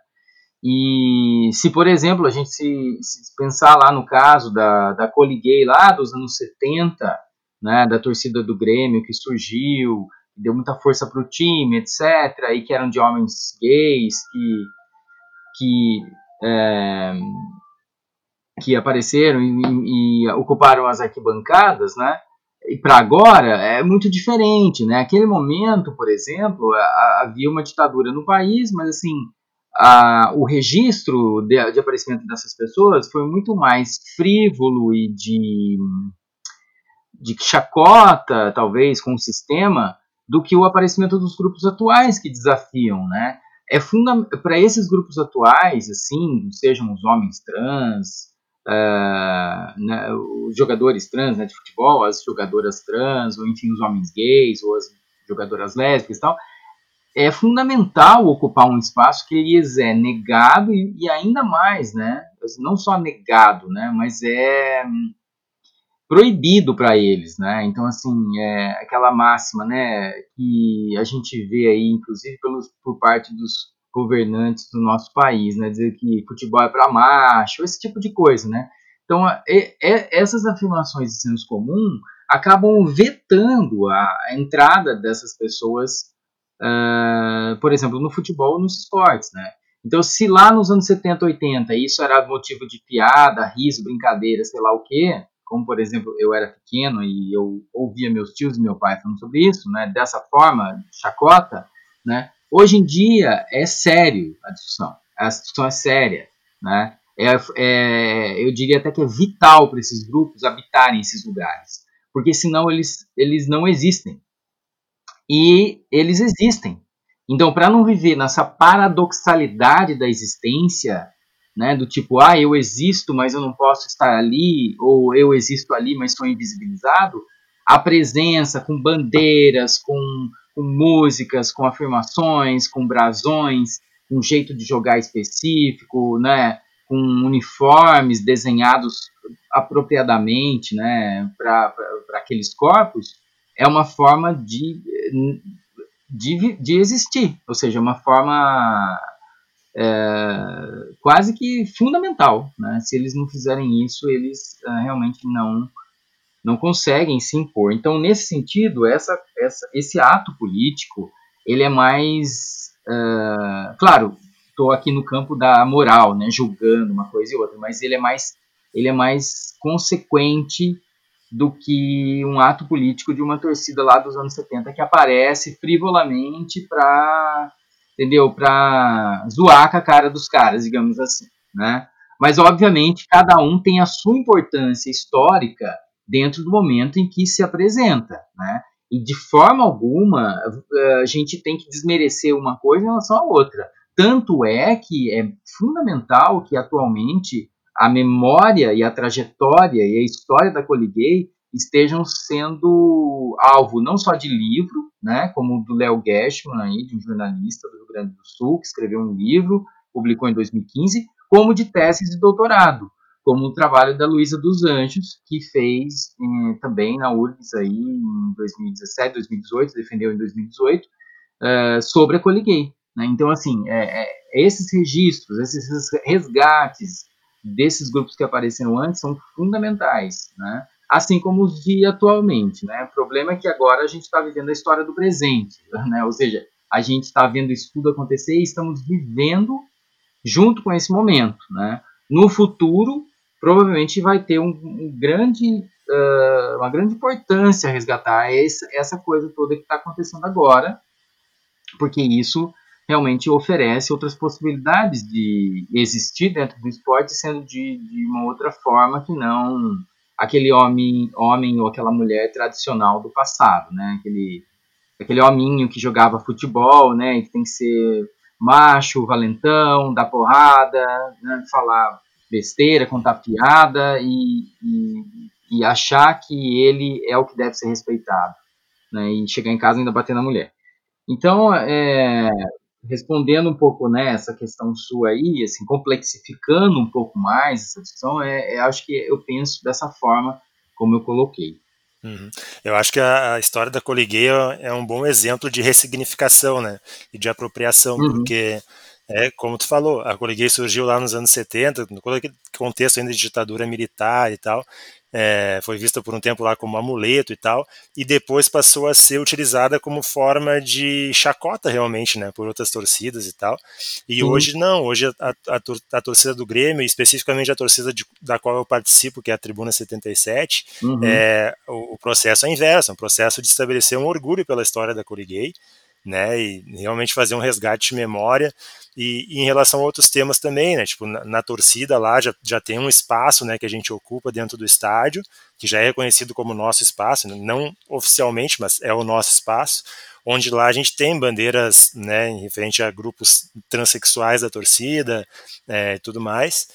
C: E se, por exemplo, a gente se, se, pensar lá no caso da, da Coliguei lá dos anos 70, né, da torcida do Grêmio que surgiu, deu muita força para o time, etc., e que eram de homens gays, que, que é, que apareceram e, e ocuparam as arquibancadas, né? E para agora é muito diferente, né? Aquele momento, por exemplo, havia uma ditadura no país, mas assim a, o registro de, de, aparecimento dessas pessoas foi muito mais frívolo e de, de chacota, talvez, com o sistema, do que o aparecimento dos grupos atuais que desafiam, né? É para esses grupos atuais, assim, sejam os homens trans, uh, né, os jogadores trans né, de futebol, as jogadoras trans, ou enfim, os homens gays, ou as jogadoras lésbicas e tal, é fundamental ocupar um espaço que lhes é negado e, e ainda mais, né? Não só negado, né? Mas é hum, proibido para eles, né? Então, assim, é aquela máxima, né? Que a gente vê aí, inclusive pelos, por parte dos governantes do nosso país, né? Dizer que futebol é para macho, esse tipo de coisa, né? Então, é, é, essas afirmações de senso comum acabam vetando a, a entrada dessas pessoas uh, por exemplo, no futebol nos esportes, né? Então, se lá nos anos 70, 80 isso era motivo de piada, riso, brincadeira, sei lá o quê, como por exemplo eu era pequeno e eu ouvia meus tios e meu pai falando sobre isso, né? Dessa forma, chacota, né? Hoje em dia é sério a discussão, a discussão é séria, né? É, é, eu diria até que é vital para esses grupos habitarem esses lugares, porque senão eles, eles não existem, e eles existem. Então, para não viver nessa paradoxalidade da existência, né, do tipo, ah, eu existo, mas eu não posso estar ali, ou eu existo ali, mas sou invisibilizado, a presença com bandeiras, com, com músicas, com afirmações, com brasões, um jeito de jogar específico, né, com uniformes desenhados apropriadamente né, para aqueles corpos, é uma forma de, de, de existir, ou seja, uma forma é, quase que fundamental. Né? Se eles não fizerem isso, eles é, realmente não não conseguem se impor. Então, nesse sentido, essa, essa, esse ato político ele é mais, é, claro, estou aqui no campo da moral, né, julgando uma coisa e outra, mas ele é mais ele é mais consequente do que um ato político de uma torcida lá dos anos 70 que aparece frivolamente para entendeu para zoar com a cara dos caras digamos assim né mas obviamente cada um tem a sua importância histórica dentro do momento em que se apresenta né? E de forma alguma a gente tem que desmerecer uma coisa em relação à outra. Tanto é que é fundamental que atualmente a memória e a trajetória e a história da Coliguei estejam sendo alvo não só de livro, né, como o do Léo Gershman, aí, de um jornalista do Rio Grande do Sul, que escreveu um livro, publicou em 2015, como de teses de doutorado, como o trabalho da Luísa dos Anjos, que fez eh, também na URGS aí, em 2017, 2018, defendeu em 2018, uh, sobre a Coliguei. Né? Então, assim, é, é, esses registros, esses resgates desses grupos que apareceram antes são fundamentais, né? assim como os de atualmente. Né? O problema é que agora a gente está vivendo a história do presente, né? ou seja, a gente está vendo isso tudo acontecer e estamos vivendo junto com esse momento. Né? No futuro, provavelmente vai ter um, um grande, uh, uma grande importância resgatar esse, essa coisa toda que está acontecendo agora, porque isso realmente oferece outras possibilidades de existir dentro do esporte, sendo de, de uma outra forma que não aquele homem, homem ou aquela mulher tradicional do passado, né? Aquele, aquele hominho que jogava futebol, né? E que tem que ser macho, valentão, dar porrada, né? falar besteira, contar piada e, e, e, achar que ele é o que deve ser respeitado, né? E chegar em casa ainda bater na mulher. Então, é, respondendo um pouco né, essa questão sua aí, assim, complexificando um pouco mais essa discussão, é, é, acho que eu penso dessa forma como eu coloquei.
B: Uhum. Eu acho que a, a, história da Coligueia é um bom exemplo de ressignificação, né, e de apropriação, uhum. porque é como tu falou, a Coligueia surgiu lá nos anos 70, no contexto ainda de ditadura militar e tal, é, foi vista por um tempo lá como amuleto e tal, e depois passou a ser utilizada como forma de chacota realmente, né, por outras torcidas e tal. E uhum. hoje não, hoje a, a, a, torcida do Grêmio, especificamente a torcida de, da qual eu participo, que é a Tribuna 77, uhum. é, o, o, processo é inverso, é um processo de estabelecer um orgulho pela história da Coriguei, né, e realmente fazer um resgate de memória e, e, em relação a outros temas também, né? Tipo, na, na, torcida lá já, já tem um espaço né, que a gente ocupa dentro do estádio, que já é reconhecido como nosso espaço, né, não oficialmente, mas é o nosso espaço, onde lá a gente tem bandeiras né, em referente a grupos transexuais da torcida é, e tudo mais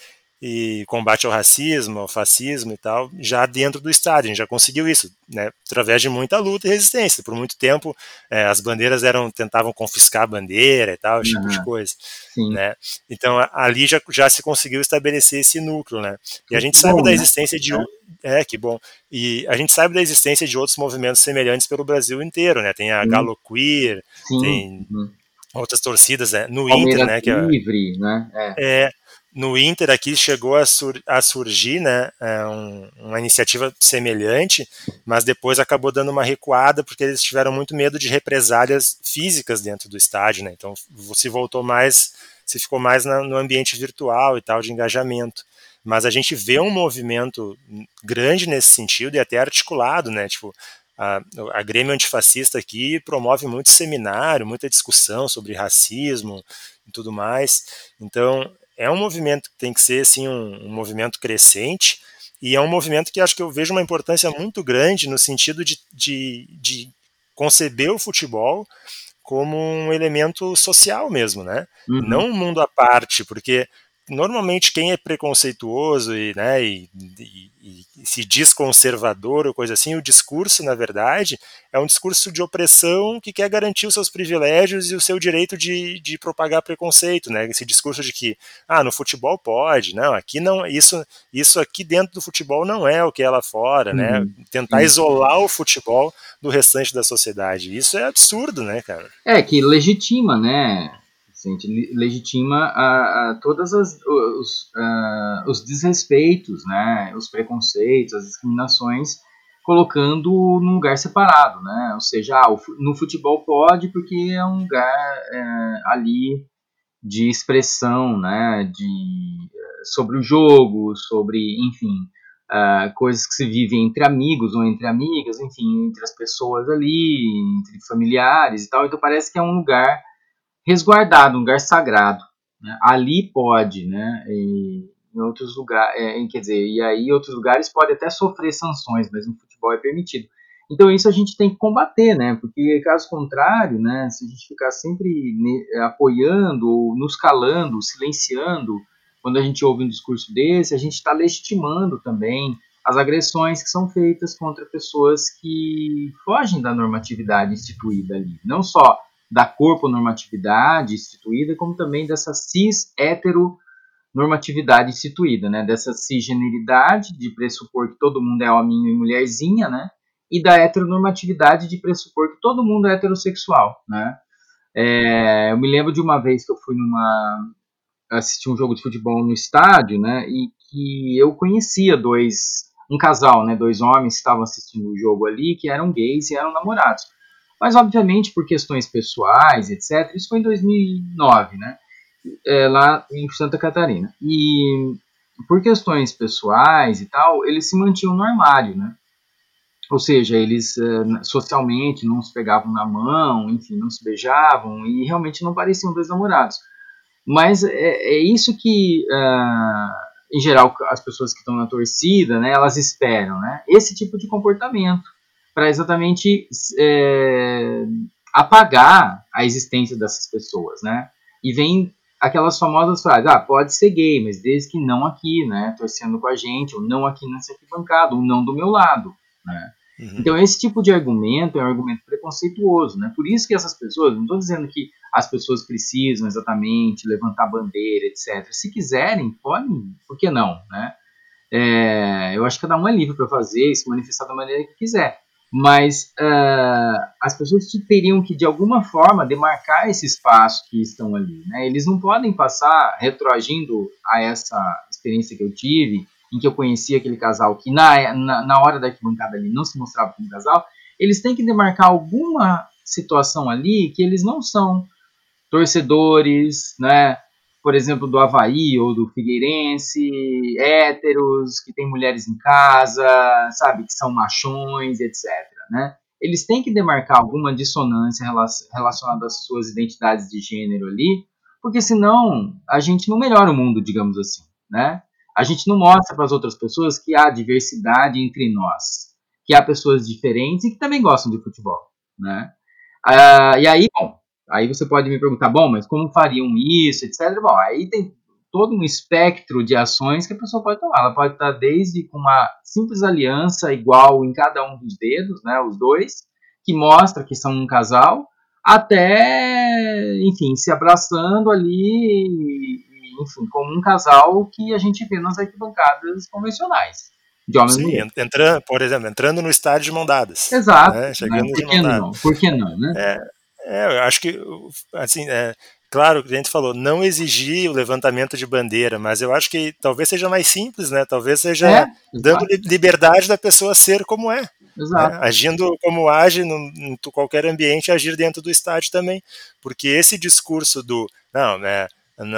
B: e combate ao racismo, ao fascismo e tal, já dentro do estádio. A gente já conseguiu isso, né, através de muita luta e resistência. Por muito tempo, é, as bandeiras eram tentavam confiscar a bandeira e tal, esse tipo de coisa. Né? Então, ali já, já se conseguiu estabelecer esse núcleo. Né? E a gente sabe bom, da né? existência né? de. É. é, que bom. E a gente sabe da existência de outros movimentos semelhantes pelo Brasil inteiro. Né? Tem a Sim. Galo Queer, Sim. tem. Uhum. Outras torcidas, né? no Palmeiras Inter, né? Que é,
C: livre, né?
B: É. é no Inter aqui chegou a, sur a surgir né, é, um, uma iniciativa semelhante, mas depois acabou dando uma recuada porque eles tiveram muito medo de represálias físicas dentro do estádio, né? Então se voltou mais, se ficou mais na, no ambiente virtual e tal de engajamento. Mas a gente vê um movimento grande nesse sentido e até articulado, né? Tipo, a, a Grêmio Antifascista aqui promove muito seminário, muita discussão sobre racismo e tudo mais. Então, é um movimento que tem que ser assim um, um, movimento crescente e é um movimento que acho que eu vejo uma importância muito grande no sentido de, de, de conceber o futebol como um elemento social mesmo, né? Uhum. Não um mundo à parte, porque normalmente quem é preconceituoso e, né, e, e, e, se diz conservador ou coisa assim, o discurso, na verdade, é um discurso de opressão que quer garantir os seus privilégios e o seu direito de, de propagar preconceito, né? Esse discurso de que, ah, no futebol pode, não, aqui não, isso, isso aqui dentro do futebol não é o que é lá fora, né? uhum. né? Tentar uhum. isolar o futebol do restante da sociedade. Isso é absurdo, né, cara?
C: É, que legitima, né? A gente legitima a, a todas as os, a, os desrespeitos, né, os preconceitos, as discriminações, colocando num lugar separado, né? Ou seja, ah, no futebol pode porque é um lugar é, ali de expressão, né, de sobre o jogo, sobre, enfim, uh, coisas que se vivem entre amigos ou entre amigas, enfim, entre as pessoas ali, entre familiares e tal. Então parece que é um lugar resguardado, um lugar sagrado. Né? Ali pode, né? E em outros lugares, é, quer dizer, e aí outros lugares podem até sofrer sanções, mas no futebol é permitido. Então isso a gente tem que combater, né? Porque caso contrário, né? Se a gente ficar sempre apoiando ou nos calando, silenciando, quando a gente ouve um discurso desse, a gente está legitimando também as agressões que são feitas contra pessoas que fogem da normatividade instituída ali. Não só da corpo-normatividade instituída, como também dessa cis-heteronormatividade instituída, né? dessa cisgeneridade de pressupor que todo mundo é homem e mulherzinha, né? e da heteronormatividade de pressupor que todo mundo é heterossexual. Né? É, eu me lembro de uma vez que eu fui numa assistir um jogo de futebol no estádio, né, e que eu conhecia dois, um casal, né, dois homens que estavam assistindo o jogo ali, que eram gays e eram namorados. Mas, obviamente, por questões pessoais, etc., isso foi em 2009, né? É, lá em Santa Catarina. E por questões pessoais e tal, eles se mantinham no armário, né? Ou seja, eles uh, socialmente não se pegavam na mão, enfim, não se beijavam e realmente não pareciam dois namorados. Mas é, é isso que, uh, em geral, as pessoas que estão na torcida, né, elas esperam, né? Esse tipo de comportamento para exatamente é, apagar a existência dessas pessoas, né? E vem aquelas famosas frases, ah, pode ser gay, mas desde que não aqui, né, torcendo com a gente, ou não aqui nessa arquibancada, ou não do meu lado, né? Uhum. Então esse tipo de argumento é um argumento preconceituoso, né? Por isso que essas pessoas, não estou dizendo que as pessoas precisam exatamente levantar bandeira, etc. Se quiserem, podem, por que não, né? É, eu acho que cada um é livre para fazer e se manifestar da maneira que quiser mas uh, as pessoas teriam que, de alguma forma, demarcar esse espaço que estão ali. Né? Eles não podem passar retroagindo a essa experiência que eu tive em que eu conhecia aquele casal que na, na, na hora da arquibancada ali não se mostrava como casal, eles têm que demarcar alguma situação ali que eles não são torcedores, né? Por exemplo, do Havaí ou do Figueirense, héteros, que têm mulheres em casa, sabe, que são machões, etc. Né? Eles têm que demarcar alguma dissonância relacionada às suas identidades de gênero ali, porque senão a gente não melhora o mundo, digamos assim, né? A gente não mostra para as outras pessoas que há diversidade entre nós, que há pessoas diferentes e que também gostam de futebol, né? Ah, e aí, bom, aí você pode me perguntar, bom, mas como fariam isso, etc. Bom, aí tem todo um espectro de ações que a pessoa pode tomar. Ela pode estar desde com uma simples aliança igual em cada um dos dedos, né, os dois, que mostra que são um casal, até, enfim, se abraçando ali, enfim, como um casal que a gente vê nas arquibancadas convencionais
B: de homens Sim, entrando, por exemplo, entrando no estádio de mão dadas.
C: Exato. Né? Chegando né? Por, que não? Por que não, né?
B: É, é, eu acho que, assim, é, claro, que a gente falou, não exigir o levantamento de bandeira, mas eu acho que talvez seja mais simples, né? Talvez seja é, dando liberdade da pessoa ser como é. Né? Agindo como age em qualquer ambiente, agir dentro do estádio também. Porque esse discurso do, não, né,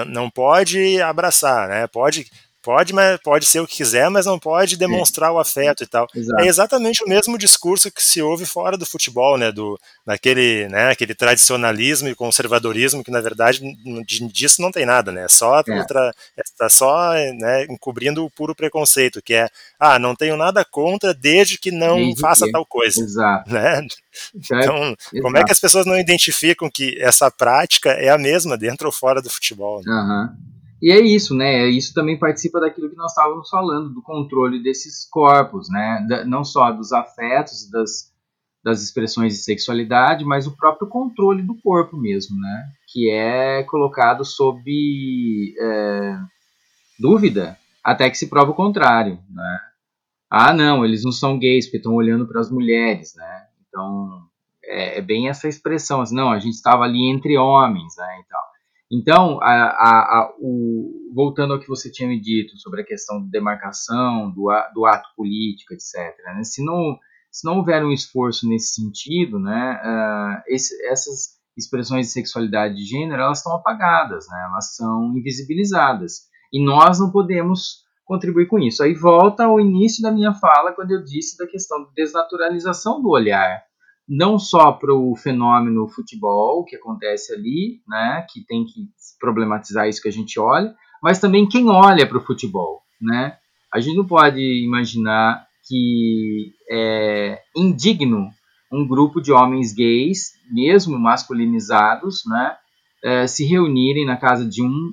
B: não pode abraçar, né? Pode Pode, mas pode ser o que quiser, mas não pode demonstrar o afeto e tal. Exato. É exatamente o mesmo discurso que se ouve fora do futebol, né? Do, naquele, né, aquele tradicionalismo e conservadorismo que na verdade disso não tem nada, né? É só é. Outra, está só né, encobrindo o puro preconceito, que é ah, não tenho nada contra desde que não desde faça que. tal coisa.
C: Exato.
B: Né? Então, Exato. como é que as pessoas não identificam que essa prática é a mesma dentro ou fora do futebol?
C: Né? Uhum. E é isso, né? Isso também participa daquilo que nós estávamos falando, do controle desses corpos, né? não só dos afetos, das, das expressões de sexualidade, mas o próprio controle do corpo mesmo, né? Que é colocado sob é, dúvida até que se prova o contrário, né? Ah, não, eles não são gays porque estão olhando para as mulheres, né? Então, é, é, bem essa expressão, assim, não, a gente estava ali entre homens, né, e tal. Então, a, a, a, o, voltando ao que você tinha me dito sobre a questão de demarcação, do, do ato político, etc., né, se, não, se não houver um esforço nesse sentido, né, uh, esse, essas expressões de sexualidade de gênero elas estão apagadas, né, elas são invisibilizadas. E nós não podemos contribuir com isso. Aí volta ao início da minha fala, quando eu disse da questão de desnaturalização do olhar não só para o fenômeno futebol que acontece ali, né, que tem que problematizar isso que a gente olha, mas também quem olha para o futebol, né? A gente não pode imaginar que é indigno um grupo de homens gays, mesmo masculinizados, né, é, se reunirem na casa de um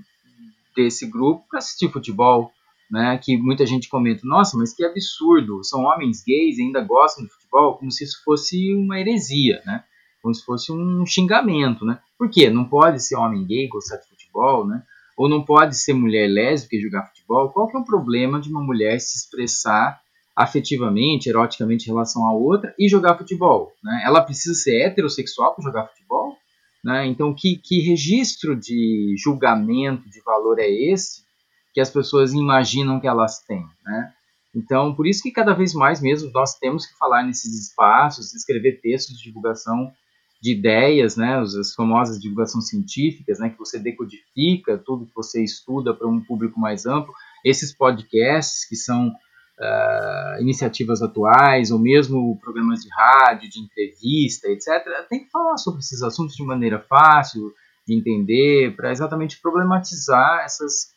C: desse grupo para assistir futebol, né, que muita gente comenta, nossa, mas que absurdo, são homens gays ainda gostam de futebol, como se isso fosse uma heresia, né, como se fosse um xingamento, né, por quê? Não pode ser homem gay gostar de futebol, né, ou não pode ser mulher lésbica e jogar futebol, qual que é o problema de uma mulher se expressar afetivamente, eroticamente em relação a outra e jogar futebol, né, ela precisa ser heterossexual para jogar futebol? Né? Então, que, que registro de julgamento de valor é esse que as pessoas imaginam que elas têm, né? Então, por isso que cada vez mais mesmo nós temos que falar nesses espaços, escrever textos de divulgação de ideias, né, as famosas divulgações científicas, né, que você decodifica tudo que você estuda para um público mais amplo. Esses podcasts que são uh, iniciativas atuais ou mesmo programas de rádio, de entrevista, etc. Tem que falar sobre esses assuntos de maneira fácil de entender, para exatamente problematizar essas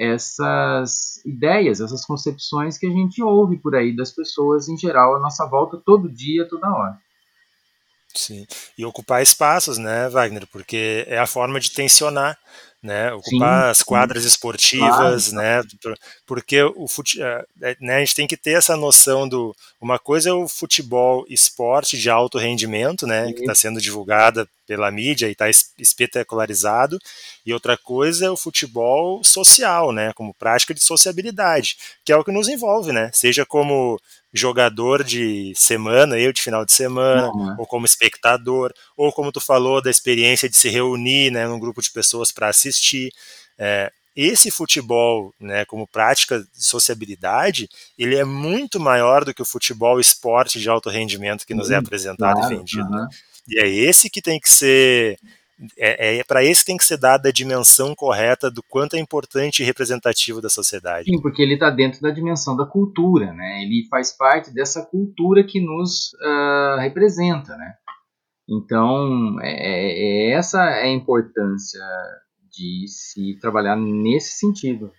C: essas ideias, essas concepções que a gente ouve por aí das pessoas em geral à nossa volta todo dia, toda hora.
B: Sim, e ocupar espaços, né, Wagner, porque é a forma de tensionar, né, ocupar sim, as quadras sim. esportivas, claro. né, porque o fute, é, é, né, a gente tem que ter essa noção do, uma coisa é o futebol esporte de alto rendimento, né, sim. que está sendo divulgada pela mídia e está espetacularizado, e outra coisa é o futebol social, né, como prática de sociabilidade, que é o que nos envolve, né, seja como jogador de semana, eu de final de semana, uhum. ou como espectador, ou como tu falou da experiência de se reunir, né, num grupo de pessoas para assistir. É, esse futebol, né, como prática de sociabilidade, ele é muito maior do que o futebol esporte de alto rendimento que nos é apresentado claro, e vendido. Uhum. E é esse que tem que ser é, é para esse tem que ser dada a dimensão correta do quanto é importante e representativo da sociedade.
C: Sim, porque ele está dentro da dimensão da cultura, né? Ele faz parte dessa cultura que nos uh, representa, né? Então, é, é, é essa é a importância de se trabalhar nesse sentido.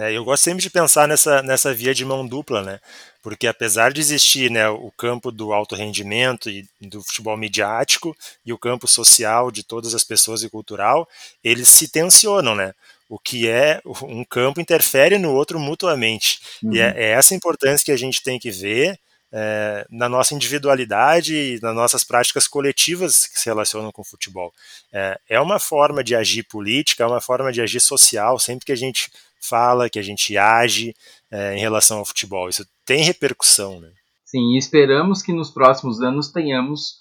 B: É, eu gosto sempre de pensar nessa, nessa via de mão dupla, né? Porque apesar de existir né, o campo do alto rendimento e do futebol midiático e o campo social de todas as pessoas e cultural, eles se tensionam, né? O que é um campo interfere no outro mutuamente. Uhum. E é, é essa importância que a gente tem que ver é, na nossa individualidade e nas nossas práticas coletivas que se relacionam com o futebol. É, é uma forma de agir política, é uma forma de agir social, sempre que a gente fala, que a gente age é, em relação ao futebol. Isso tem repercussão. Né?
C: Sim, e esperamos que nos próximos anos tenhamos,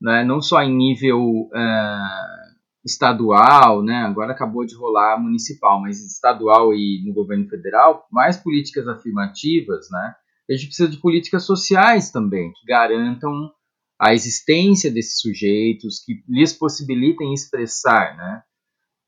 C: né, não só em nível uh, estadual, né, agora acabou de rolar municipal, mas estadual e no governo federal, mais políticas afirmativas, né, a gente precisa de políticas sociais também, que garantam a existência desses sujeitos, que lhes possibilitem expressar, né?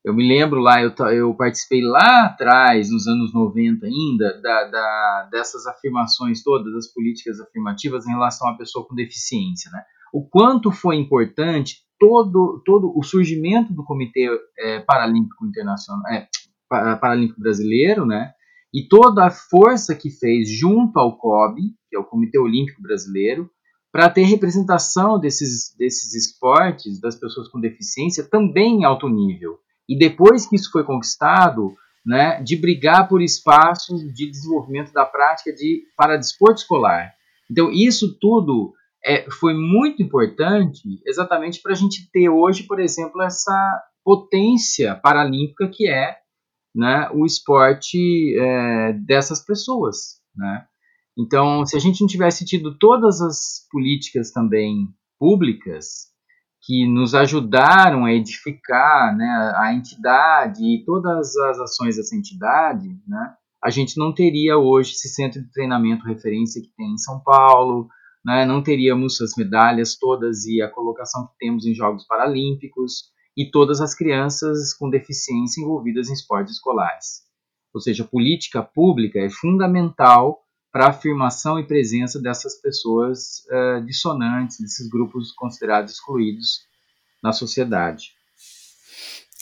C: Eu me lembro lá, eu, eu participei lá atrás, nos anos 90 ainda, da, da, dessas afirmações todas, das políticas afirmativas em relação à pessoa com deficiência, né? O quanto foi importante todo, todo o surgimento do Comitê é, Paralímpico Internacional, é, Paralímpico Brasileiro, né? e toda a força que fez junto ao COB, que é o Comitê Olímpico Brasileiro, para ter representação desses, desses esportes das pessoas com deficiência também em alto nível. E depois que isso foi conquistado, né, de brigar por espaços de desenvolvimento da prática de para desporto escolar. Então isso tudo é, foi muito importante exatamente para a gente ter hoje, por exemplo, essa potência paralímpica que é né, o esporte é, dessas pessoas. Né? Então, se a gente não tivesse tido todas as políticas também públicas que nos ajudaram a edificar né, a entidade e todas as ações dessa entidade, né, a gente não teria hoje esse centro de treinamento referência que tem em São Paulo, né, não teríamos as medalhas todas e a colocação que temos em Jogos Paralímpicos, e todas as crianças com deficiência envolvidas em esportes escolares. Ou seja, a política pública é fundamental para a afirmação e presença dessas pessoas uh, dissonantes, desses grupos considerados excluídos na sociedade.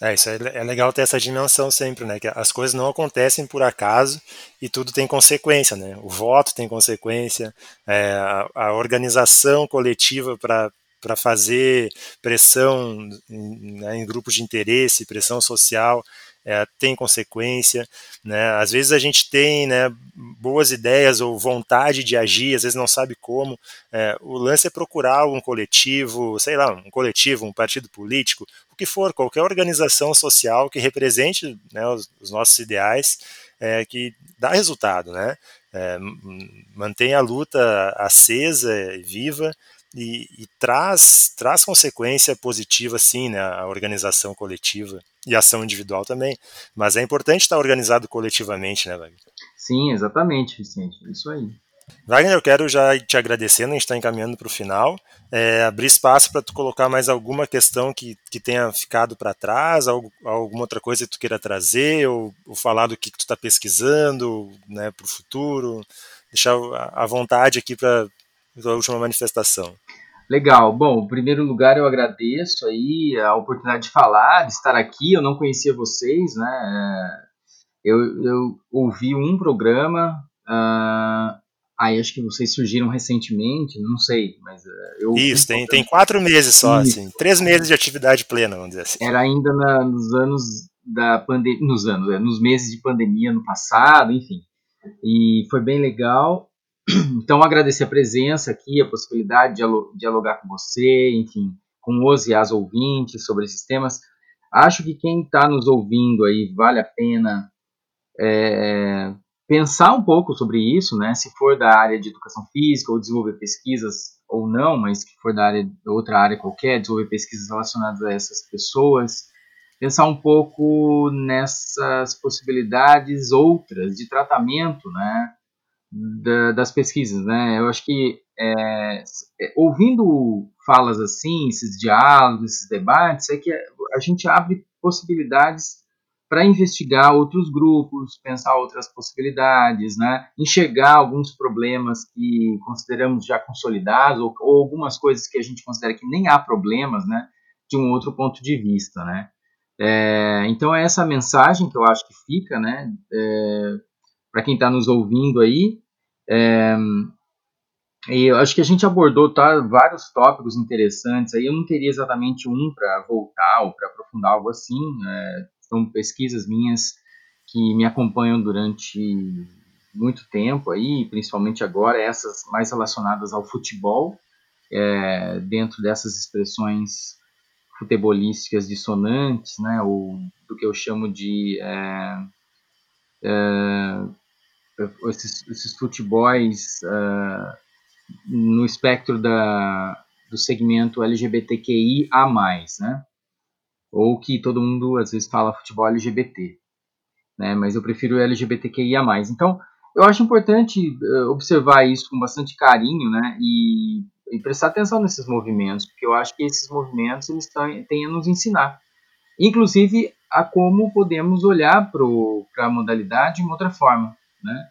B: É, isso é, é legal ter essa dimensão sempre, né? Que as coisas não acontecem por acaso e tudo tem consequência, né? O voto tem consequência, é, a, a organização coletiva para fazer pressão né, em grupos de interesse, pressão social, é, tem consequência. Né? Às vezes a gente tem né, boas ideias ou vontade de agir, às vezes não sabe como. É, o lance é procurar um coletivo, sei lá, um coletivo, um partido político, o que for, qualquer organização social que represente né, os, os, nossos ideais, é, que dá resultado, né? É, mantém a luta acesa viva e, e, traz, traz consequência positiva, sim, né, a organização coletiva e ação individual também. Mas é importante estar organizado coletivamente, né, Wagner?
C: Sim, exatamente, Vicente. Isso aí.
B: Wagner, eu quero já te agradecendo, a gente está encaminhando para o final, é, abrir espaço para tu colocar mais alguma questão que, que tenha ficado para trás, algo, alguma outra coisa que tu queira trazer, ou, ou falar do que, que tu está pesquisando né, para o futuro, deixar a vontade aqui para a última manifestação.
C: Legal. Bom, em primeiro lugar eu agradeço aí a oportunidade de falar, de estar aqui. Eu não conhecia vocês, né? É, eu, eu ouvi um programa, uh, aí acho que vocês surgiram recentemente, não sei, mas uh,
B: eu Isso, tem, tem quatro meses só, Isso. assim, três meses de atividade plena, vamos dizer assim.
C: Era ainda na, nos anos da pandemia, nos anos, é, nos meses de pandemia no passado, enfim. E foi bem legal. Então, agradecer a presença aqui, a possibilidade de dialogar com você, enfim, com os e as ouvintes sobre esses temas. Acho que quem está nos ouvindo aí vale a pena é, pensar um pouco sobre isso, né? Se for da área de educação física ou desenvolver pesquisas ou não, mas que for da área outra área qualquer, desenvolver pesquisas relacionadas a essas pessoas, pensar um pouco nessas possibilidades outras de tratamento, né, da, das pesquisas, né? Eu acho que é, é, ouvindo falas assim, esses diálogos, esses debates, é que a gente abre possibilidades para investigar outros grupos, pensar outras possibilidades, né? enxergar alguns problemas que consideramos já consolidados ou, ou, algumas coisas que a gente considera que nem há problemas, né? de um outro ponto de vista, né? É, então é essa mensagem que eu acho que fica, né? É, para quem está nos ouvindo aí. É, e eu acho que a gente abordou tá, vários tópicos interessantes. Aí eu não teria exatamente um para voltar ou para aprofundar algo assim. É, são pesquisas minhas que me acompanham durante muito tempo aí, principalmente agora essas mais relacionadas ao futebol, é, dentro dessas expressões futebolísticas dissonantes, né, ou do que eu chamo de é, é, esses, esses futebols é, no espectro da, do segmento LGBTQI a mais, né? Ou que todo mundo às vezes fala futebol LGBT, né? Mas eu prefiro LGBTQI a mais. Então, eu acho importante uh, observar isso com bastante carinho, né? E, e, prestar atenção nesses movimentos, porque eu acho que esses movimentos eles têm a nos ensinar, inclusive a como podemos olhar para a modalidade de uma outra forma, né?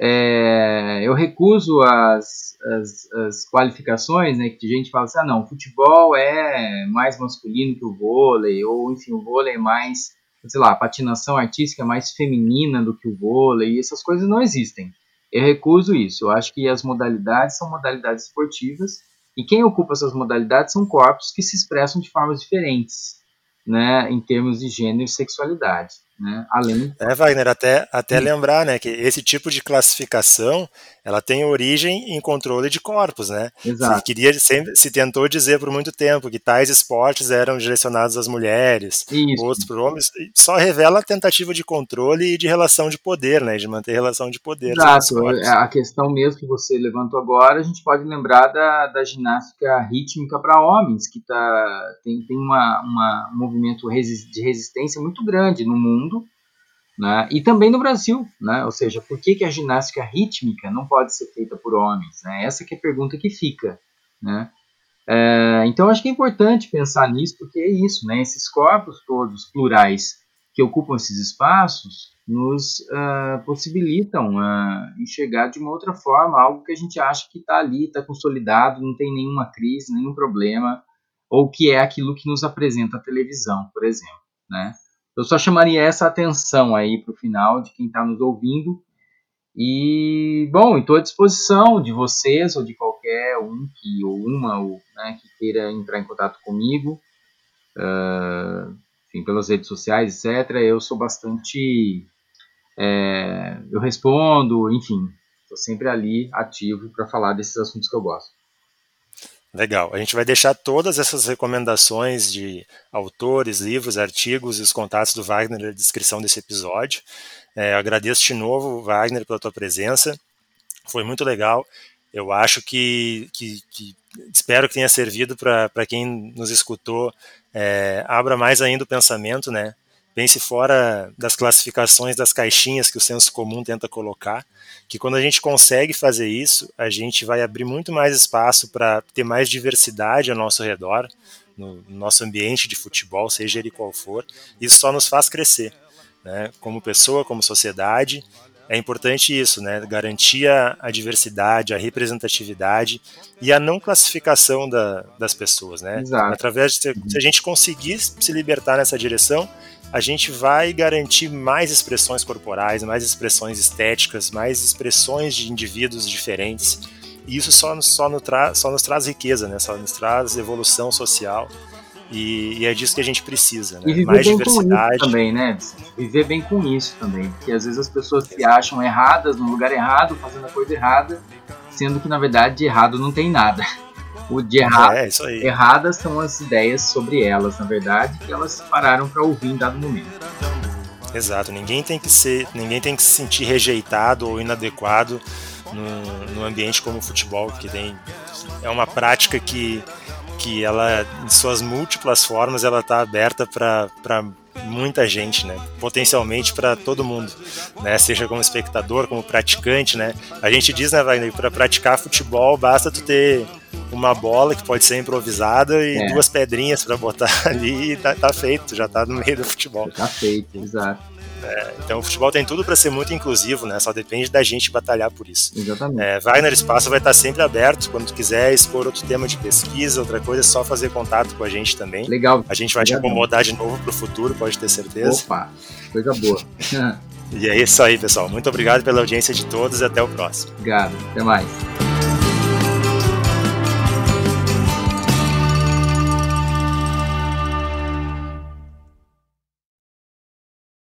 C: É, eu recuso as, as, as, qualificações, né, que a gente fala assim, ah não, futebol é mais masculino que o vôlei, ou enfim, o vôlei é mais, sei lá, a patinação artística é mais feminina do que o vôlei, essas coisas não existem. Eu recuso isso, eu acho que as modalidades são modalidades esportivas, e quem ocupa essas modalidades são corpos que se expressam de formas diferentes, né, em termos de gênero e sexualidade. Né? Além...
B: É, Wagner, até, até lembrar né, que esse tipo de classificação ela tem origem em controle de corpos. Né?
C: Exato.
B: Se, queria, sempre, se tentou dizer por muito tempo que tais esportes eram direcionados às mulheres,
C: Isso.
B: outros para homens, só revela a tentativa de controle e de relação de poder, né, de manter relação de poder.
C: Exato, a questão mesmo que você levantou agora, a gente pode lembrar da, da ginástica rítmica para homens, que tá, tem, tem uma, uma, um movimento de resistência muito grande no mundo mundo, né? e também no Brasil, né? ou seja, por que, que a ginástica rítmica não pode ser feita por homens? Né? Essa é a pergunta que fica. Né? É, então acho que é importante pensar nisso, porque é isso, né? esses corpos todos plurais que ocupam esses espaços nos uh, possibilitam uh, enxergar de uma outra forma algo que a gente acha que está ali, está consolidado, não tem nenhuma crise, nenhum problema, ou que é aquilo que nos apresenta a televisão, por exemplo. Né? Eu só chamaria essa atenção aí para o final de quem está nos ouvindo. E, bom, estou à disposição de vocês ou de qualquer um que, ou uma ou, né, que queira entrar em contato comigo, uh, enfim, pelas redes sociais, etc. Eu sou bastante. É, eu respondo, enfim, estou sempre ali ativo para falar desses assuntos que eu gosto.
B: Legal. A gente vai deixar todas essas recomendações de autores, livros, artigos e os contatos do Wagner na descrição desse episódio. É, agradeço de novo, Wagner, pela tua presença. Foi muito legal. Eu acho que, que, que espero que tenha servido para quem nos escutou, é, abra mais ainda o pensamento, né? Pense fora das classificações das caixinhas que o senso comum tenta colocar, que quando a gente consegue fazer isso, a gente vai abrir muito mais espaço para ter mais diversidade ao nosso redor, no nosso ambiente de futebol, seja ele qual for, isso só nos faz crescer, né? como pessoa, como sociedade, é importante isso, né? Garantir a, diversidade, a representatividade e a não classificação da, das pessoas, né?
C: Exato.
B: Através de se a gente conseguir se libertar nessa direção, a gente vai garantir mais expressões corporais, mais expressões estéticas, mais expressões de indivíduos diferentes. E isso só, só, no tra só nos traz riqueza, né? só nos traz evolução social. E, e é disso que a gente precisa, né?
C: E viver mais bem diversidade. Com isso também, né? Viver bem com isso também. Porque às vezes as pessoas se acham erradas no lugar errado, fazendo a coisa errada, sendo que na verdade de errado não tem nada. O de errado,
B: é,
C: erradas são as ideias sobre elas, na verdade, que elas pararam para ouvir em dado momento.
B: Exato, ninguém tem que ser, ninguém tem que se sentir rejeitado ou inadequado num, num ambiente como o futebol, que tem é uma prática que que ela, em suas múltiplas formas, ela está aberta para muita gente, né? Potencialmente para todo mundo, né? Seja como espectador, como praticante, né? A gente diz, né, Wagner, para praticar futebol basta tu ter uma bola que pode ser improvisada e é. duas pedrinhas para botar ali e tá, tá, feito, já tá no meio do futebol.
C: Já tá feito, exato.
B: É, então o futebol tem tudo para ser muito inclusivo, né? Só depende da gente batalhar por isso.
C: Exatamente.
B: É, Wagner Espaço vai estar sempre aberto. Quando tu quiser expor outro tema de pesquisa, outra coisa, é só fazer contato com a gente também.
C: Legal.
B: A gente vai Legal. te acomodar de novo para o futuro, pode ter certeza.
C: Opa, coisa boa.
B: e é isso aí, pessoal. Muito obrigado pela audiência de todos e até o próximo.
C: Obrigado. Até mais.